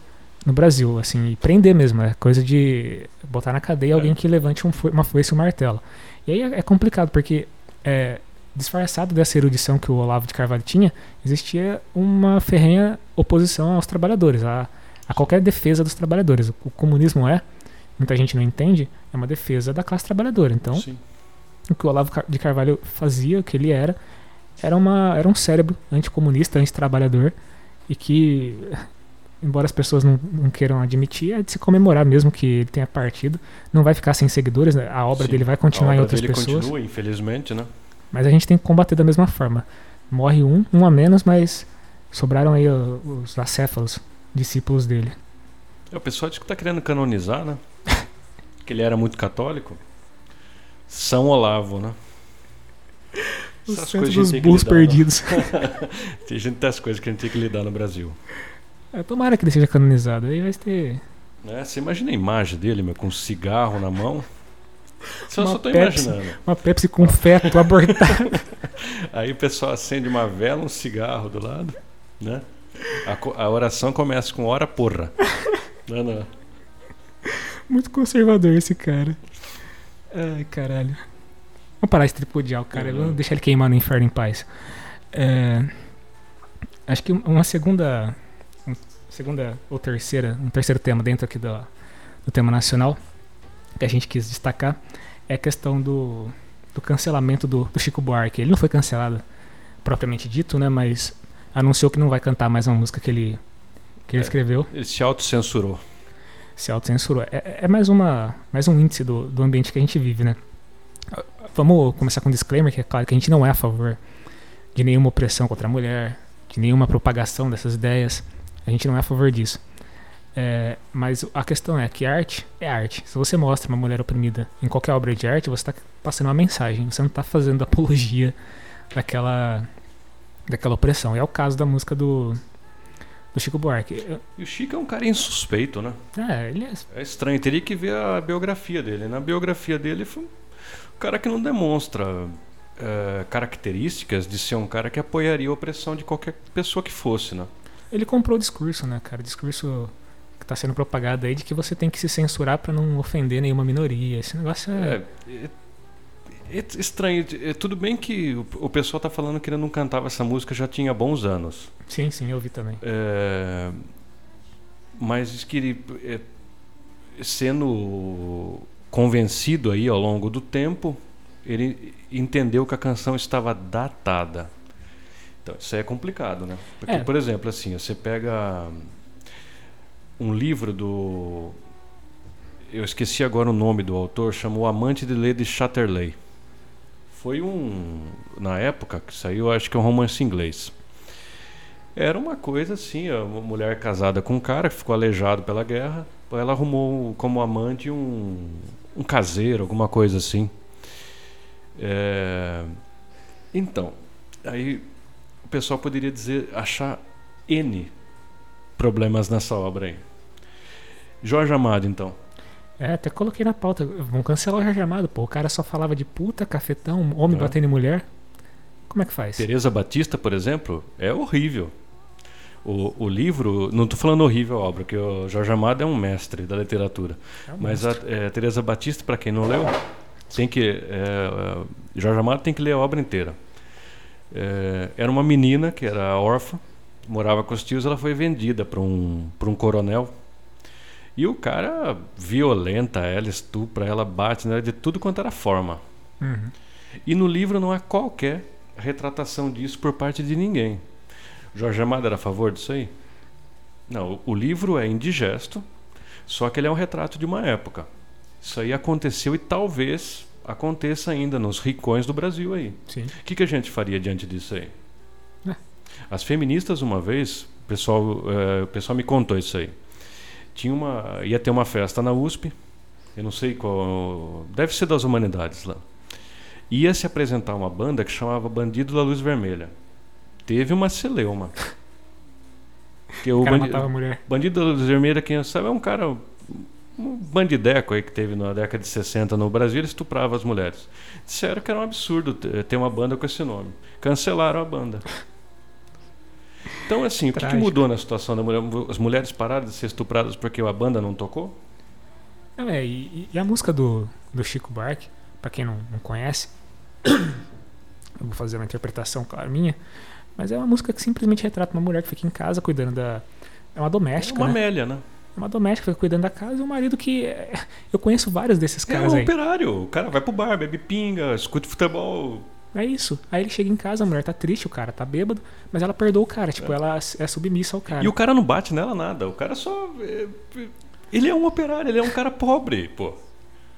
no Brasil, assim, prender mesmo, é coisa de botar na cadeia alguém é. que levante um, uma foice e um martelo. E aí é, é complicado, porque é, disfarçado dessa erudição que o Olavo de Carvalho tinha, existia uma ferrenha oposição aos trabalhadores, a, a qualquer defesa dos trabalhadores. O, o, comunismo é, muita gente não entende, é uma defesa da classe trabalhadora. Então, Sim. o que o Olavo de Carvalho fazia, o que ele era, era, uma, era um cérebro anticomunista, antitrabalhador, e que embora as pessoas não, não, queiram admitir, é de se comemorar mesmo que ele tenha partido. Não vai ficar sem seguidores, né? a obra Sim, dele vai continuar em outras pessoas. continua, infelizmente, né? Mas a gente tem que combater da mesma forma. Morre um, um a menos, mas Sobraram aí os acéfalos, discípulos dele. É, o pessoal diz que tá querendo canonizar, né? *laughs* que ele era muito católico. São Olavo, né? Os Essas coisas dos tem lidar, né? perdidos. *laughs* Tem gente das coisas que a gente tem que lidar no Brasil. É, tomara que ele seja canonizado. Aí vai ter Né? Você imagina a imagem dele, meu, com um cigarro na mão. Só, Uma só tô Pepsi. imaginando. uma Pepsi com feto abortado. *laughs* Aí o pessoal acende uma vela, um cigarro do lado, né? A, a oração começa com ora porra. Não, não. Muito conservador esse cara. Ai, caralho. Vamos parar de tripudiar o cara. Uhum. Vamos deixar ele queimar no inferno em paz. É, acho que uma segunda. Segunda ou terceira. Um terceiro tema dentro aqui do, do tema nacional que a gente quis destacar é a questão do, do cancelamento do, do Chico Buarque. Ele não foi cancelado propriamente dito, né? Mas anunciou que não vai cantar mais uma música que ele, que ele É. escreveu Ele se autocensurou. se autocensurou. É, é mais, uma, mais um índice do, do ambiente que a gente vive, né? Vamos começar com um disclaimer, que é claro que a gente não é a favor de nenhuma opressão contra a mulher, de nenhuma propagação dessas ideias. A gente não é a favor disso. É, mas a questão é que arte é arte. Se você mostra uma mulher oprimida em qualquer obra de arte, você está passando uma mensagem. Você não está fazendo apologia daquela, daquela opressão. E é o caso da música do, do Chico Buarque. Eu- E o Chico é um cara insuspeito, né? É, ele é É estranho, teria que ver a biografia dele. Na biografia dele foi um cara que não demonstra eh, características de ser um cara que apoiaria a opressão de qualquer pessoa que fosse, né? Ele comprou o discurso, né, cara? O discurso que tá sendo propagado aí de que você tem que se censurar pra não ofender nenhuma minoria. Esse negócio é. É, é- é estranho. É, tudo bem que o, o pessoal tá falando que ele não cantava essa música já tinha bons anos. Sim, sim, eu vi também. É, mas diz que ele, é, sendo convencido aí ao longo do tempo, ele entendeu que a canção estava datada. Então, isso aí é complicado, né? Porque, É. por exemplo, assim, você pega um livro do. Eu esqueci agora o nome do autor, chamou Amante de Lady Chatterley. Foi um. Na época que saiu, acho que é um romance inglês. Era uma coisa assim, uma mulher casada com um cara que ficou aleijado pela guerra, ela arrumou como amante um, um caseiro, alguma coisa assim. É, Então, aí pessoal poderia dizer, achar N problemas nessa obra aí. Jorge Amado, então. É, até coloquei na pauta. Vão cancelar o Jorge Amado, pô. O cara só falava de puta, cafetão, homem É. batendo em mulher. Como é que faz? Teresa Batista, por exemplo, é horrível. O, o livro, não estou falando horrível a obra, porque o Jorge Amado é um mestre da literatura. É um Mas a monstro. é, Teresa Batista, para quem não leu, tem que é, é, Jorge Amado tem que ler a obra inteira. É, era uma menina que era órfã, morava com os tios, ela foi vendida para um para um coronel. E o cara violenta ela, estupra ela, bate nela de tudo quanto era forma. Uhum. E no livro não há qualquer retratação disso por parte de ninguém. Jorge Amado era a favor disso aí? Não, o- o livro é indigesto, só que ele é um retrato de uma época. Isso aí aconteceu e talvez aconteça ainda nos ricões do Brasil aí. O que, que a gente faria diante disso aí? É. As feministas, uma vez, o pessoal, o pessoal me contou isso aí. Tinha uma, ia ter uma festa na USP, eu não sei qual, deve ser das humanidades lá. Ia se apresentar uma banda que chamava Bandido da Luz Vermelha. Teve uma celeuma. *laughs* Que O o cara bandi- matava a mulher. Bandido da Luz Vermelha, quem sabe, é um cara, um bandideco aí que teve na década de 60 no Brasil, ele estuprava as mulheres. Disseram que era um absurdo ter uma banda com esse nome. Cancelaram a banda. Então, assim, o que, que mudou na situação da mulher? As mulheres pararam de ser estupradas porque a banda não tocou? É, e, e a música do, do Chico Buarque, pra quem não, não conhece, *coughs* eu vou fazer uma interpretação, claro, minha, mas é uma música que simplesmente retrata uma mulher que fica em casa cuidando da. É uma É doméstica, uma né? Amélia, né? É uma doméstica que fica cuidando da casa e um marido que. é, Eu conheço vários desses É caras um aí. operário. O cara vai pro bar, bebe pinga, escuta futebol. É isso. Aí ele chega em casa, a mulher tá triste, o cara tá bêbado, mas ela perdoa o cara. Tipo, É. ela é submissa ao cara. E o cara não bate nela nada. O cara só. é, é, Ele é um operário, ele é um cara pobre, pô.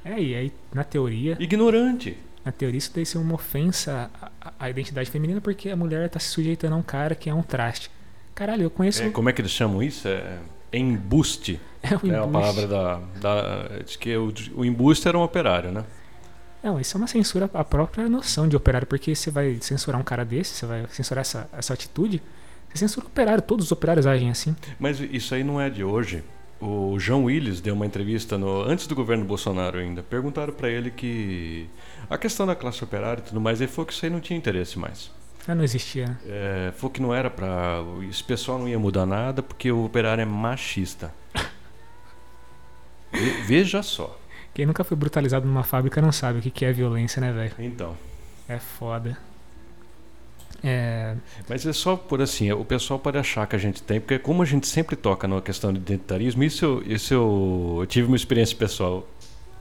É, e aí, na teoria, Ignorante. na teoria isso deve ser uma ofensa à, à- à identidade feminina, porque a mulher tá se sujeitando a um cara que é um traste. Caralho, eu conheço. É, como é que eles chamam isso? É embuste. É, o É a embuste. palavra da. da diz que o, o embuste era um operário, né? Não, isso é uma censura à própria noção de operário, porque você vai censurar um cara desse, você vai censurar essa, essa atitude, você censura o operário, todos os operários agem assim. Mas isso aí não é de hoje. O João Willis deu uma entrevista no, antes do governo Bolsonaro ainda. Perguntaram para ele que a questão da classe operária e tudo mais, ele falou que isso aí não tinha interesse mais. Ah, não existia. É, falou que não era para. Esse pessoal não ia mudar nada porque o operário é machista. Ve- Veja só. Quem nunca foi brutalizado numa fábrica não sabe o que que é violência, né, velho? Então. É foda. É. Mas é só por assim, o pessoal pode achar que a gente tem, porque como a gente sempre toca na questão de identitarismo, isso eu, isso eu, eu tive uma experiência pessoal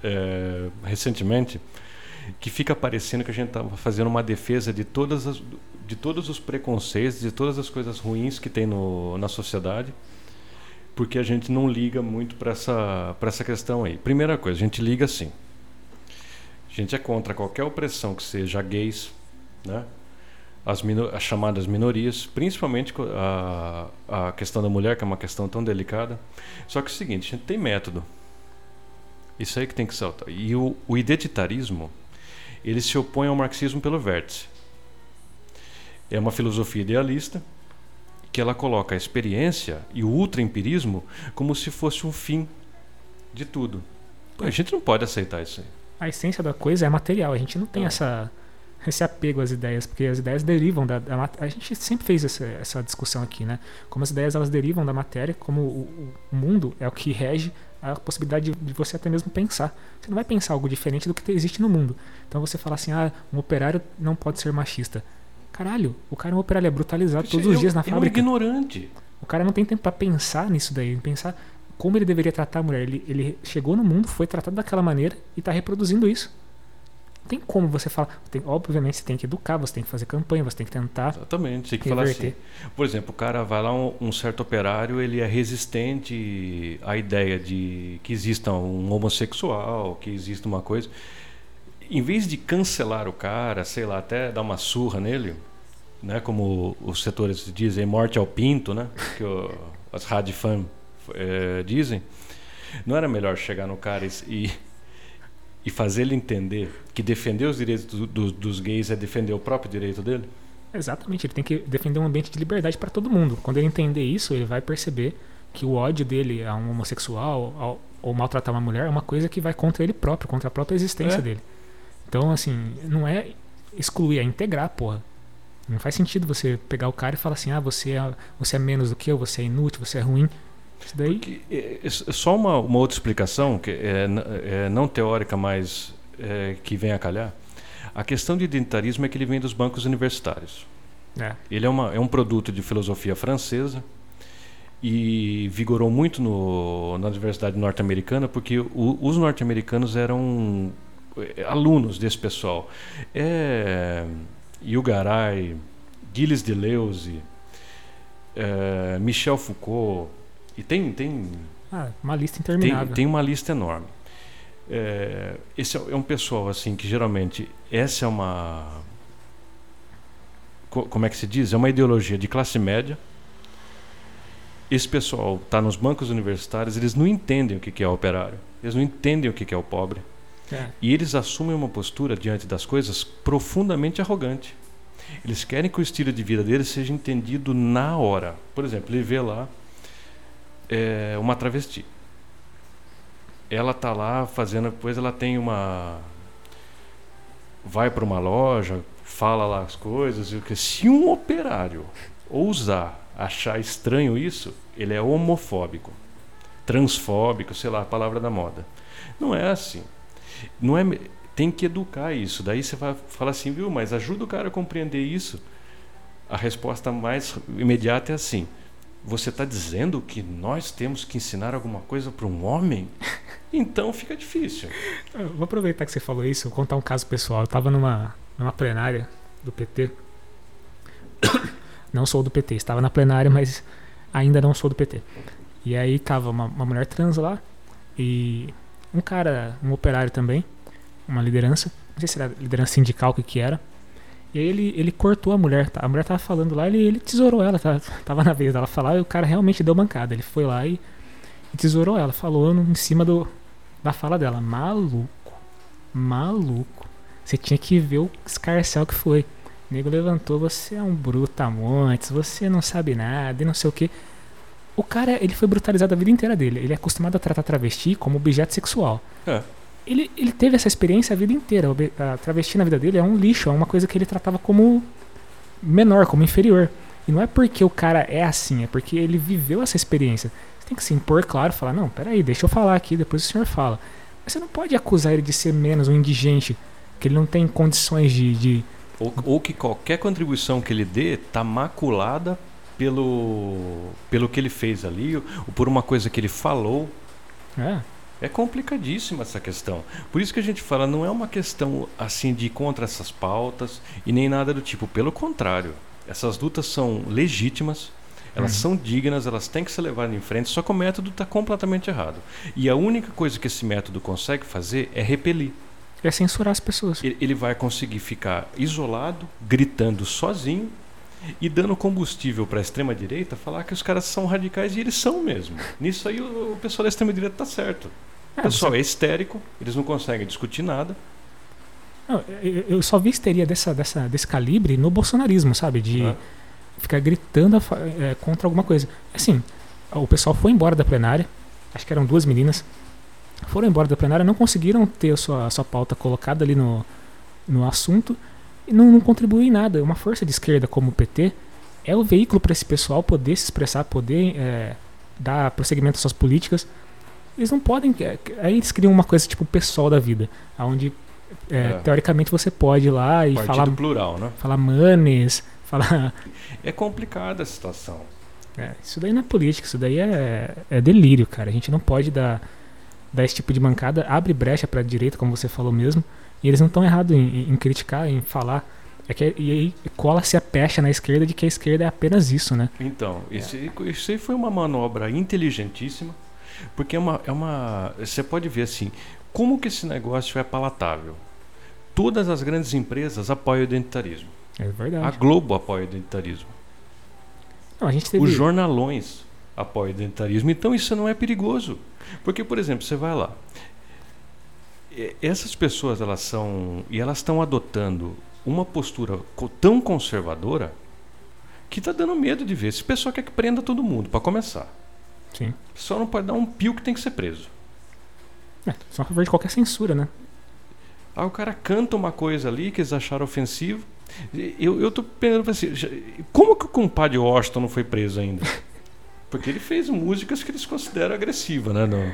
é, recentemente, que fica parecendo que a gente estava fazendo uma defesa de todas as, de todos os preconceitos, de todas as coisas ruins que tem no, na sociedade, porque a gente não liga muito para essa, essa questão aí. Primeira coisa, a gente liga assim. A gente é contra qualquer opressão que seja gays, né? as, as chamadas minorias, principalmente a, a questão da mulher, que é uma questão tão delicada. Só que é o seguinte, a gente tem método. Isso aí que tem que saltar. E o, o identitarismo, ele se opõe ao marxismo pelo vértice. É uma filosofia idealista que ela coloca a experiência e o ultraempirismo como se fosse um fim de tudo. Pô, a gente não pode aceitar isso aí. A essência da coisa é material, a gente não tem Não. essa, esse apego às ideias, porque as ideias derivam da, da A gente sempre fez essa, essa discussão aqui, né? Como as ideias elas derivam da matéria, como o, o- mundo é o que rege a possibilidade de, de você até mesmo pensar. Você não vai pensar algo diferente do que te- existe no mundo. Então você fala assim, ah, um operário não pode ser machista. Caralho, o cara é um operário, é brutalizado todos os é dias na ele é um fábrica. ignorante. O cara não tem tempo pra pensar nisso daí, pensar como ele deveria tratar a mulher. Ele, ele chegou no mundo, foi tratado daquela maneira e tá reproduzindo isso. Não tem como você falar. Tem- obviamente você tem que educar, você tem que fazer campanha, você tem que tentar Exatamente, tem que falar assim. reverter. Por exemplo, o cara vai lá, um, um certo operário, ele é resistente à ideia de que exista um homossexual, que exista uma coisa. Em vez de cancelar o cara, sei lá, até dar uma surra nele, né, como os setores dizem, morte ao pinto, né, que o, as radifam eh, dizem, não era melhor chegar no cara e, e fazer ele entender que defender os direitos do- do- dos gays é defender o próprio direito dele? Exatamente, ele tem que defender um ambiente de liberdade para todo mundo. Quando ele entender isso, ele vai perceber que o ódio dele a um homossexual ao- ou maltratar uma mulher é uma coisa que vai contra ele próprio, contra a própria existência É. dele. Então, assim, não é excluir, é integrar, porra. Não faz sentido você pegar o cara e falar assim, ah, você é, você é menos do que eu, você é inútil, você é ruim. Isso daí. Porque, é, é, só uma, uma outra explicação, que é, é não teórica, mas é, que vem a calhar. A questão de identitarismo é que ele vem dos bancos universitários. É, Ele é, uma, é um produto de filosofia francesa e vigorou muito no, na universidade norte-americana, porque o- os norte-americanos eram alunos desse pessoal. É, Yugaray, Gilles Deleuze, é, Michel Foucault, e tem, tem ah, uma lista tem, interminável. tem uma lista enorme. É, esse é é um pessoal assim que geralmente essa é uma co- como é que se diz? É uma ideologia de classe média. Esse pessoal está nos bancos universitários, eles não entendem o que é o operário, eles não entendem o que é o pobre. É, E eles assumem uma postura diante das coisas profundamente arrogante. Eles querem que o estilo de vida deles seja entendido na hora. Por exemplo, ele vê lá é, uma travesti. Ela tá lá fazendo, depois ela tem uma vai para uma loja, fala lá as coisas, e se um operário ousar achar estranho isso, ele é homofóbico, transfóbico, sei lá, a palavra da moda. Não é assim. Não é, tem que educar isso. Daí você vai falar assim, viu, mas ajuda o cara a compreender isso. A resposta mais imediata é assim: você está dizendo que nós temos que ensinar alguma coisa para um homem? *laughs* Então fica difícil. Eu vou aproveitar que você falou isso, vou contar um caso pessoal. Eu tava numa, numa plenária do PT. *coughs* Não sou do PT, estava na plenária, mas ainda não sou do PT. E aí tava uma, uma mulher trans lá e um cara, um operário também, uma liderança, não sei se era liderança sindical, o que que era. E aí ele, ele cortou a mulher. tá? A mulher tava falando lá, ele, ele tesourou ela. tá- *laughs* Tava na vez dela falar e o cara realmente deu bancada. Ele foi lá e, e tesourou ela, falou em cima do, da fala dela. Maluco. Maluco. Você tinha que ver o escarcel que foi. O nego levantou, você é um brutamontes, você não sabe nada e não sei o que. O cara, ele foi brutalizado a vida inteira dele. Ele é acostumado a tratar travesti como objeto sexual. É. Ele, ele teve essa experiência a vida inteira. A travesti na vida dele é um lixo, é uma coisa que ele tratava como menor, como inferior. E não é porque o cara é assim, é porque ele viveu essa experiência. Você tem que se impor, claro, falar, não, peraí, deixa eu falar aqui, depois o senhor fala. Mas você não pode acusar ele de ser menos um indigente, que ele não tem condições de. de Ou, ou que qualquer contribuição que ele dê tá maculada pelo, pelo que ele fez ali, ou por uma coisa que ele falou. é, É complicadíssima essa questão. Por isso que a gente fala, não é uma questão assim de ir contra essas pautas e nem nada do tipo. Pelo contrário, essas lutas são legítimas, elas Uhum. são dignas, elas têm que ser levadas em frente, só que o método está completamente errado. E a única coisa que esse método consegue fazer é repelir. é censurar as pessoas. Ele vai conseguir ficar isolado, gritando sozinho e dando combustível para a extrema direita falar que os caras são radicais e eles são mesmo. Nisso aí o, o pessoal da extrema direita tá certo. O É, pessoal você- é histérico, eles não conseguem discutir nada. não, eu- só vi histeria dessa, dessa, desse calibre no bolsonarismo, sabe? De né? ficar gritando é, contra alguma coisa. Assim, o pessoal foi embora da plenária, acho que eram duas meninas, foram embora da plenária, não conseguiram ter a sua, a sua pauta colocada ali no, no assunto não, não contribuiu em nada. Uma força de esquerda como o PT é o veículo para esse pessoal poder se expressar, poder é, dar prosseguimento às suas políticas. Eles não podem. é, Aí eles criam uma coisa tipo o pessoal da vida, onde É. teoricamente você pode ir lá e Partido falar, plural, né? falar manes, falar. É complicada a situação. É, isso daí não é política, isso daí é, é delírio, cara. A gente não pode dar, dar esse tipo de bancada. Abre brecha pra direita, como você falou mesmo. E eles não estão errados em, em criticar, em falar. É que, e aí cola-se a pecha na esquerda de que a esquerda é apenas isso, né? Então, isso, aí- isso aí foi uma manobra inteligentíssima, porque é uma, é uma. Você pode ver assim, como que esse negócio é palatável. Todas as grandes empresas apoiam o identitarismo. É A verdade. Globo apoia o identitarismo. Não, a teve. Os jornalões apoiam o identitarismo. Então isso não é perigoso. Porque, por exemplo, você vai lá. Essas pessoas, elas são. E elas estão adotando uma postura tão conservadora que está dando medo de ver. Esse pessoal quer que prenda todo mundo, para começar. Sim. Pessoal não pode dar um pio que tem que ser preso. É, só a favor de qualquer censura, né? Aí o cara canta uma coisa ali que eles acharam ofensivo. Eu, eu tô pensando assim, como que o compadre Washington não foi preso ainda? Porque ele fez músicas que eles consideram agressivas, né? No-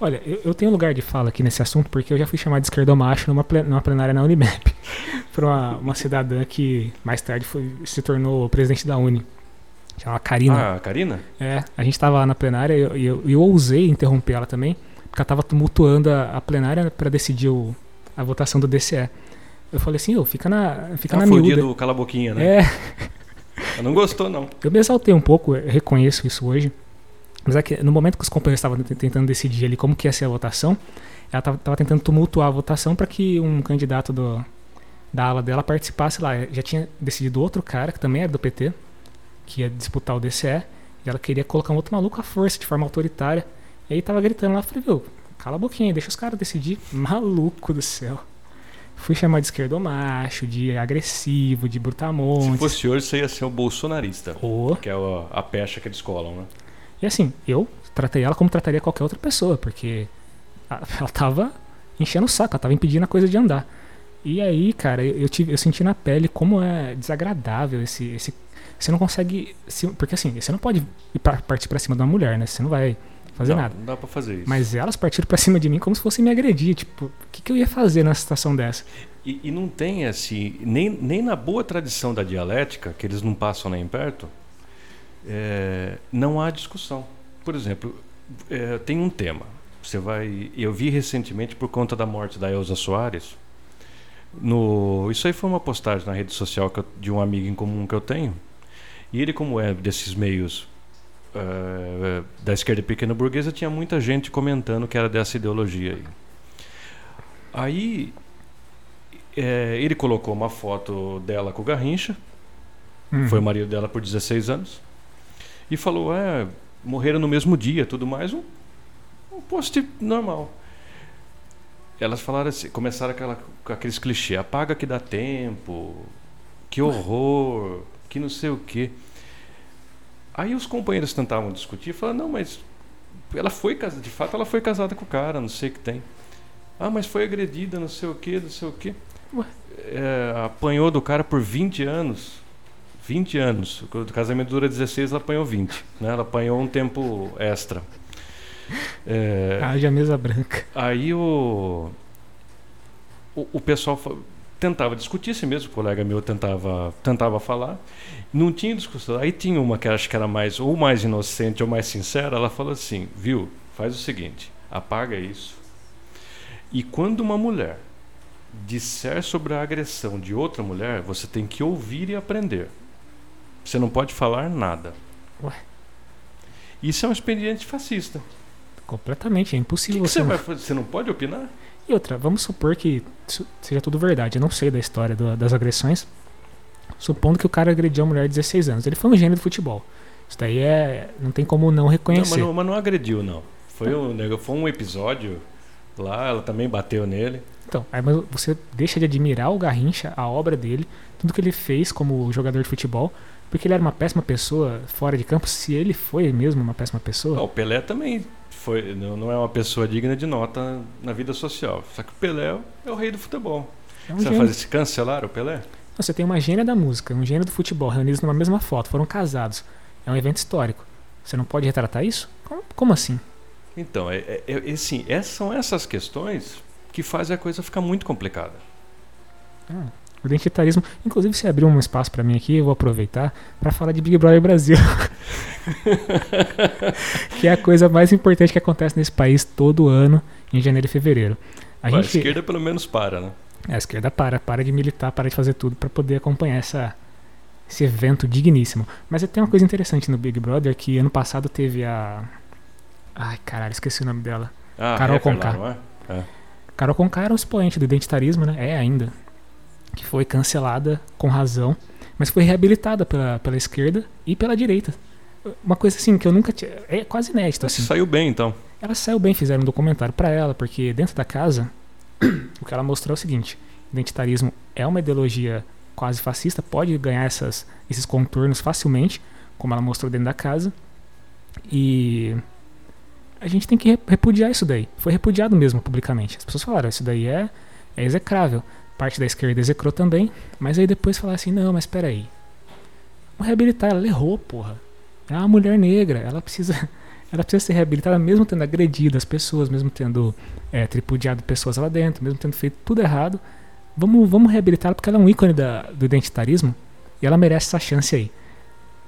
Olha, eu, eu tenho lugar de fala aqui nesse assunto porque eu já fui chamado de esquerdomacho numa, ple- numa plenária na Unimap. *laughs* por uma, uma cidadã que mais tarde foi, se tornou presidente da Uni. Chama Karina. Ah, Karina? É, a gente tava lá na plenária e eu, eu, eu ousei interromper ela também, porque ela tava tumultuando a, a plenária para decidir o, a votação do DCE. Eu falei assim, ô, fica na, fica Ah, na miúda. do Cala a Boquinha, né? É, Ela não gostou, não. eu me exaltei um pouco, reconheço isso hoje. Mas é que no momento que os companheiros estavam tentando decidir ali como que ia ser a votação, ela tava, tava tentando tumultuar a votação para que um candidato do, da ala dela participasse lá. Já tinha decidido outro cara, que também era do PT, que ia disputar o DCE, e ela queria colocar um outro maluco à força, de forma autoritária. E aí tava gritando lá, falei, viu, cala a boquinha, deixa os caras decidir. *laughs* Maluco do céu. Fui chamar de esquerdomacho, de agressivo, de Se brutamontes. fosse hoje, você ia ser o bolsonarista. Ô, Que é a pecha que eles colam, né? E assim, eu tratei ela como trataria qualquer outra pessoa, porque *laughs* ela tava enchendo o saco, ela tava impedindo a coisa de andar. E aí, cara, eu, eu tive, eu senti na pele como é desagradável esse. esse você não consegue. se- porque assim, você não pode ir pra, partir pra cima de uma mulher, né? Você não vai fazer não, nada. Não dá pra fazer isso. Mas elas partiram pra cima de mim como se fossem me agredir. Tipo, o que, que eu ia fazer numa situação dessa? E, e não tem assim, nem, nem na boa tradição da dialética, que eles não passam nem perto, é, não há discussão. Por exemplo, é, tem um tema. Você vai. Eu vi recentemente por conta da morte da Elza Soares. No, isso aí foi uma postagem na rede social eu- de um amigo em comum que eu tenho. E ele, como é desses meios eh, da esquerda pequena burguesa, tinha muita gente comentando que era dessa ideologia aí. Aí É, ele colocou uma foto dela com o Garrincha, Hum. foi o marido dela por 16 anos, e falou: é, morreram no mesmo dia, tudo mais, um, um post normal. Elas falaram assim, começaram aquela, com aqueles clichês, apaga que dá tempo, que horror, que não sei o quê. Aí os companheiros tentavam discutir, falaram, não, mas ela foi casada, de fato ela foi casada com o cara, não sei o que tem. Ah, mas foi agredida, não sei o que, não sei o que. Ué. apanhou do cara por 20 anos. 20 anos. O casamento dura 16, ela apanhou 20. Né? Ela apanhou um tempo extra. É, Haja mesa branca. Aí o, o, o pessoal tentava discutir, esse mesmo colega meu tentava, tentava falar, não tinha discussão. Aí tinha uma que acho que era mais ou mais inocente ou mais sincera, ela falou assim, viu, faz o seguinte, apaga isso. E quando uma mulher disser sobre a agressão de outra mulher, você tem que ouvir e aprender. Você não pode falar nada. Ué. Isso é um expediente fascista. Completamente, é O que, impossível que você. você vai fazer? Você não pode opinar? E outra, vamos supor que seja tudo verdade. Eu não sei da história do- das agressões. Supondo que o cara agrediu a mulher de 16 anos. Ele foi um gênio do futebol. Isso daí é. Não tem como não Não, reconhecer. mas, não, mas não agrediu, não. Foi um, foi um episódio lá, ela também bateu nele. Então, aí mas você deixa de admirar o Garrincha, a obra dele, tudo que ele fez como jogador de futebol, porque ele era uma péssima pessoa fora de campo. Se ele foi mesmo uma péssima pessoa, Não, o Pelé também foi, não, não é uma pessoa digna de nota na vida social. Só que o Pelé é o rei do futebol. é um Você vai gênio. fazer se cancelar o Pelé? Você tem uma gênia da música, um gênio do futebol, reunidos numa mesma foto, foram casados. É um evento histórico. Você não pode retratar isso? Como, como assim? Então, é, é, é, assim, essas, são essas questões que fazem a coisa ficar muito complicada. Ah, o identitarismo. Inclusive, você abriu um espaço pra mim aqui, eu vou aproveitar pra falar de Big Brother Brasil. *laughs* que é a coisa mais importante que acontece nesse país todo ano, em janeiro e fevereiro. A Pô, A gente. esquerda pelo menos para, né? É, a esquerda para, para de militar, para de fazer tudo pra poder acompanhar essa, esse evento digníssimo. Mas tem uma coisa interessante no Big Brother que ano passado teve a. Ai, caralho, esqueci o nome dela. Ah, Carol Conká. não é? Carol Conká era um expoente do identitarismo, né? É ainda. Que foi cancelada com razão, mas foi reabilitada pela, pela esquerda e pela direita. Uma coisa assim que eu nunca tinha. É quase inédito, assim. saiu bem, então. Ela saiu bem, fizeram um documentário pra ela, porque dentro da casa, *clears throat* o que ela mostrou é o seguinte: identitarismo é uma ideologia quase fascista, pode ganhar essas, esses contornos facilmente, como ela mostrou dentro da casa. E a gente tem que re- repudiar isso daí. Foi repudiado mesmo publicamente. As pessoas falaram: isso daí é, é execrável. Parte da esquerda execrou também, mas aí depois falaram assim: não, mas peraí. Vamos reabilitar, ela errou, porra. É uma mulher negra, ela precisa *laughs* ela precisa ser reabilitada mesmo tendo agredido as pessoas, mesmo tendo é, tripudiado pessoas lá dentro, mesmo tendo feito tudo errado. Vamos, vamos reabilitá-la porque ela é um ícone da, do identitarismo e ela merece essa chance aí.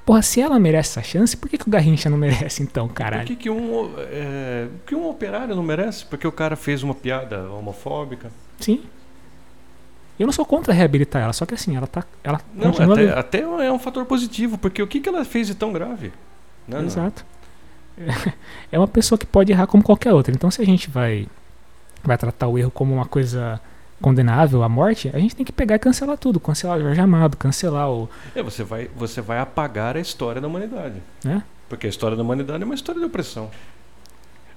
Porra, se ela merece essa chance, por que, que o Garrincha não *laughs* merece então, Por caralho? que, que, um, é, que um operário não merece? Porque o cara fez uma piada homofóbica. Sim. Eu não sou contra reabilitar ela, só que assim, ela tá. Ela Não, até, até é um fator positivo, porque o que, que ela fez de tão grave? Não, não. Exato. *laughs* É uma pessoa que pode errar como qualquer outra. Então, se a gente vai, vai tratar o erro como uma coisa condenável à morte, a gente tem que pegar e cancelar tudo. Cancelar o Jorge Amado, cancelar o. É, você vai, você vai apagar a história da humanidade. Né? Porque a história da humanidade é uma história de opressão.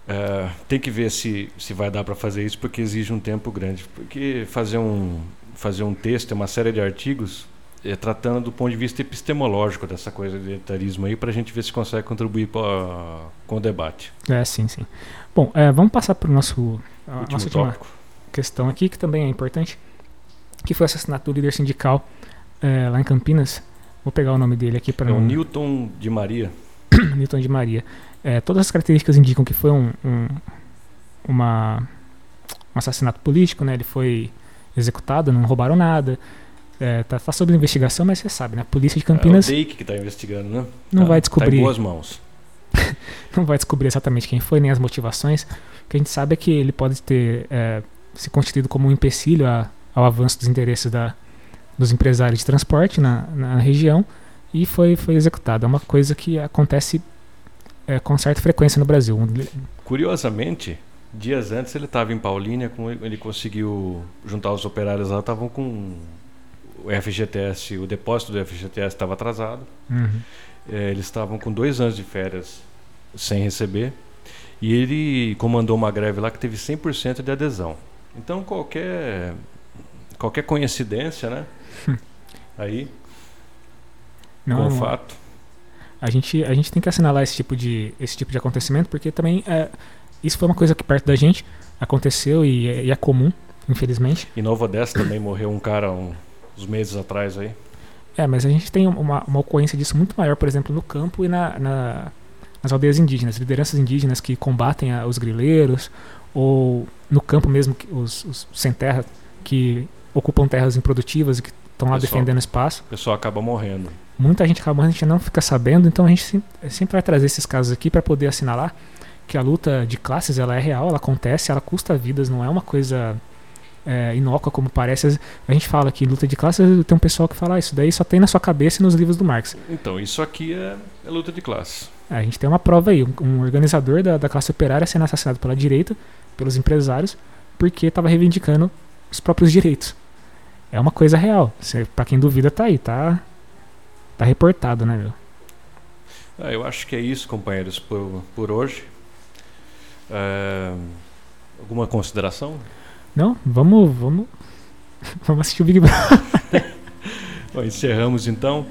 É, tem que ver se, se vai dar para fazer isso, porque exige um tempo grande. Porque fazer um, fazer um texto, uma série de artigos, é, tratando do ponto de vista epistemológico dessa coisa do identitarismo aí, para a gente ver se consegue contribuir pra, com o debate. É, sim, sim. Bom, é, vamos passar para o nosso. A Último nossa última tópico. questão aqui, que também é importante, que foi o assassinato do líder sindical é, lá em Campinas. Vou pegar o nome dele aqui para É o. Newton de Maria. *coughs* Newton de Maria. É, todas as características indicam que foi um, um, uma, um assassinato político, né? Ele foi executado, não roubaram nada. É, tá, tá sob investigação, mas você sabe, né? A polícia de Campinas É o Dake que está investigando, né? não Tá- vai Tá em descobrir, boas mãos. *laughs* não vai descobrir exatamente quem foi, nem as motivações. O que a gente sabe é que ele pode ter é, se constituído como um empecilho a- ao avanço dos interesses da, dos empresários de transporte na, na região e foi, foi executado. É uma coisa que acontece é, com certa frequência no Brasil. Curiosamente, Dias antes ele estava em Paulínia, ele conseguiu juntar os operários lá, estavam com o FGTS, o depósito do FGTS estava atrasado. Uhum. É, eles estavam com dois anos de férias sem receber. E ele comandou uma greve lá que teve 100% de adesão. Então qualquer qualquer coincidência, né? *laughs* Aí, Não, o fato. a gente, a gente tem que assinalar esse tipo de, esse tipo de acontecimento, porque também é, isso foi uma coisa que perto da gente aconteceu e, é- e é comum, infelizmente. Em Nova Odessa também morreu um cara um- uns meses atrás aí. É, mas a gente tem uma, uma ocorrência disso muito maior, por exemplo, no campo e na, na- nas aldeias indígenas, lideranças indígenas que combatem a- os grileiros, ou no campo mesmo, que os, os sem terra, que ocupam terras improdutivas e que estão lá Pessoal. defendendo espaço. O pessoal acaba morrendo. Muita gente acaba morrendo, a gente não fica sabendo, então a gente sempre vai trazer esses casos aqui para poder assinalar que a luta de classes ela é real, ela acontece, ela custa vidas, não é uma coisa é, inócua como parece. A gente fala que luta de classes, tem um pessoal que fala, ah, isso daí só tem na sua cabeça e nos livros do Marx. Então, isso aqui é, é luta de classe. É, a gente tem uma prova aí, um, um organizador da, da classe operária sendo assassinado pela direita, pelos empresários, porque estava reivindicando os próprios direitos. É uma coisa real. Pra quem duvida, tá aí, tá, tá reportado, né, meu? Ah, eu acho que é isso, companheiros, por, por hoje. É, alguma consideração? Não, vamos, vamos, *laughs* vamos assistir o Big Brother. *laughs* Bom, encerramos então.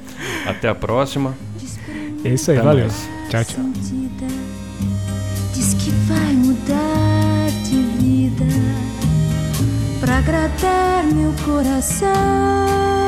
Até a próxima. É isso aí, Até valeu. mais. Tchau, tchau. diz que vai mudar de vida pra agradar meu coração.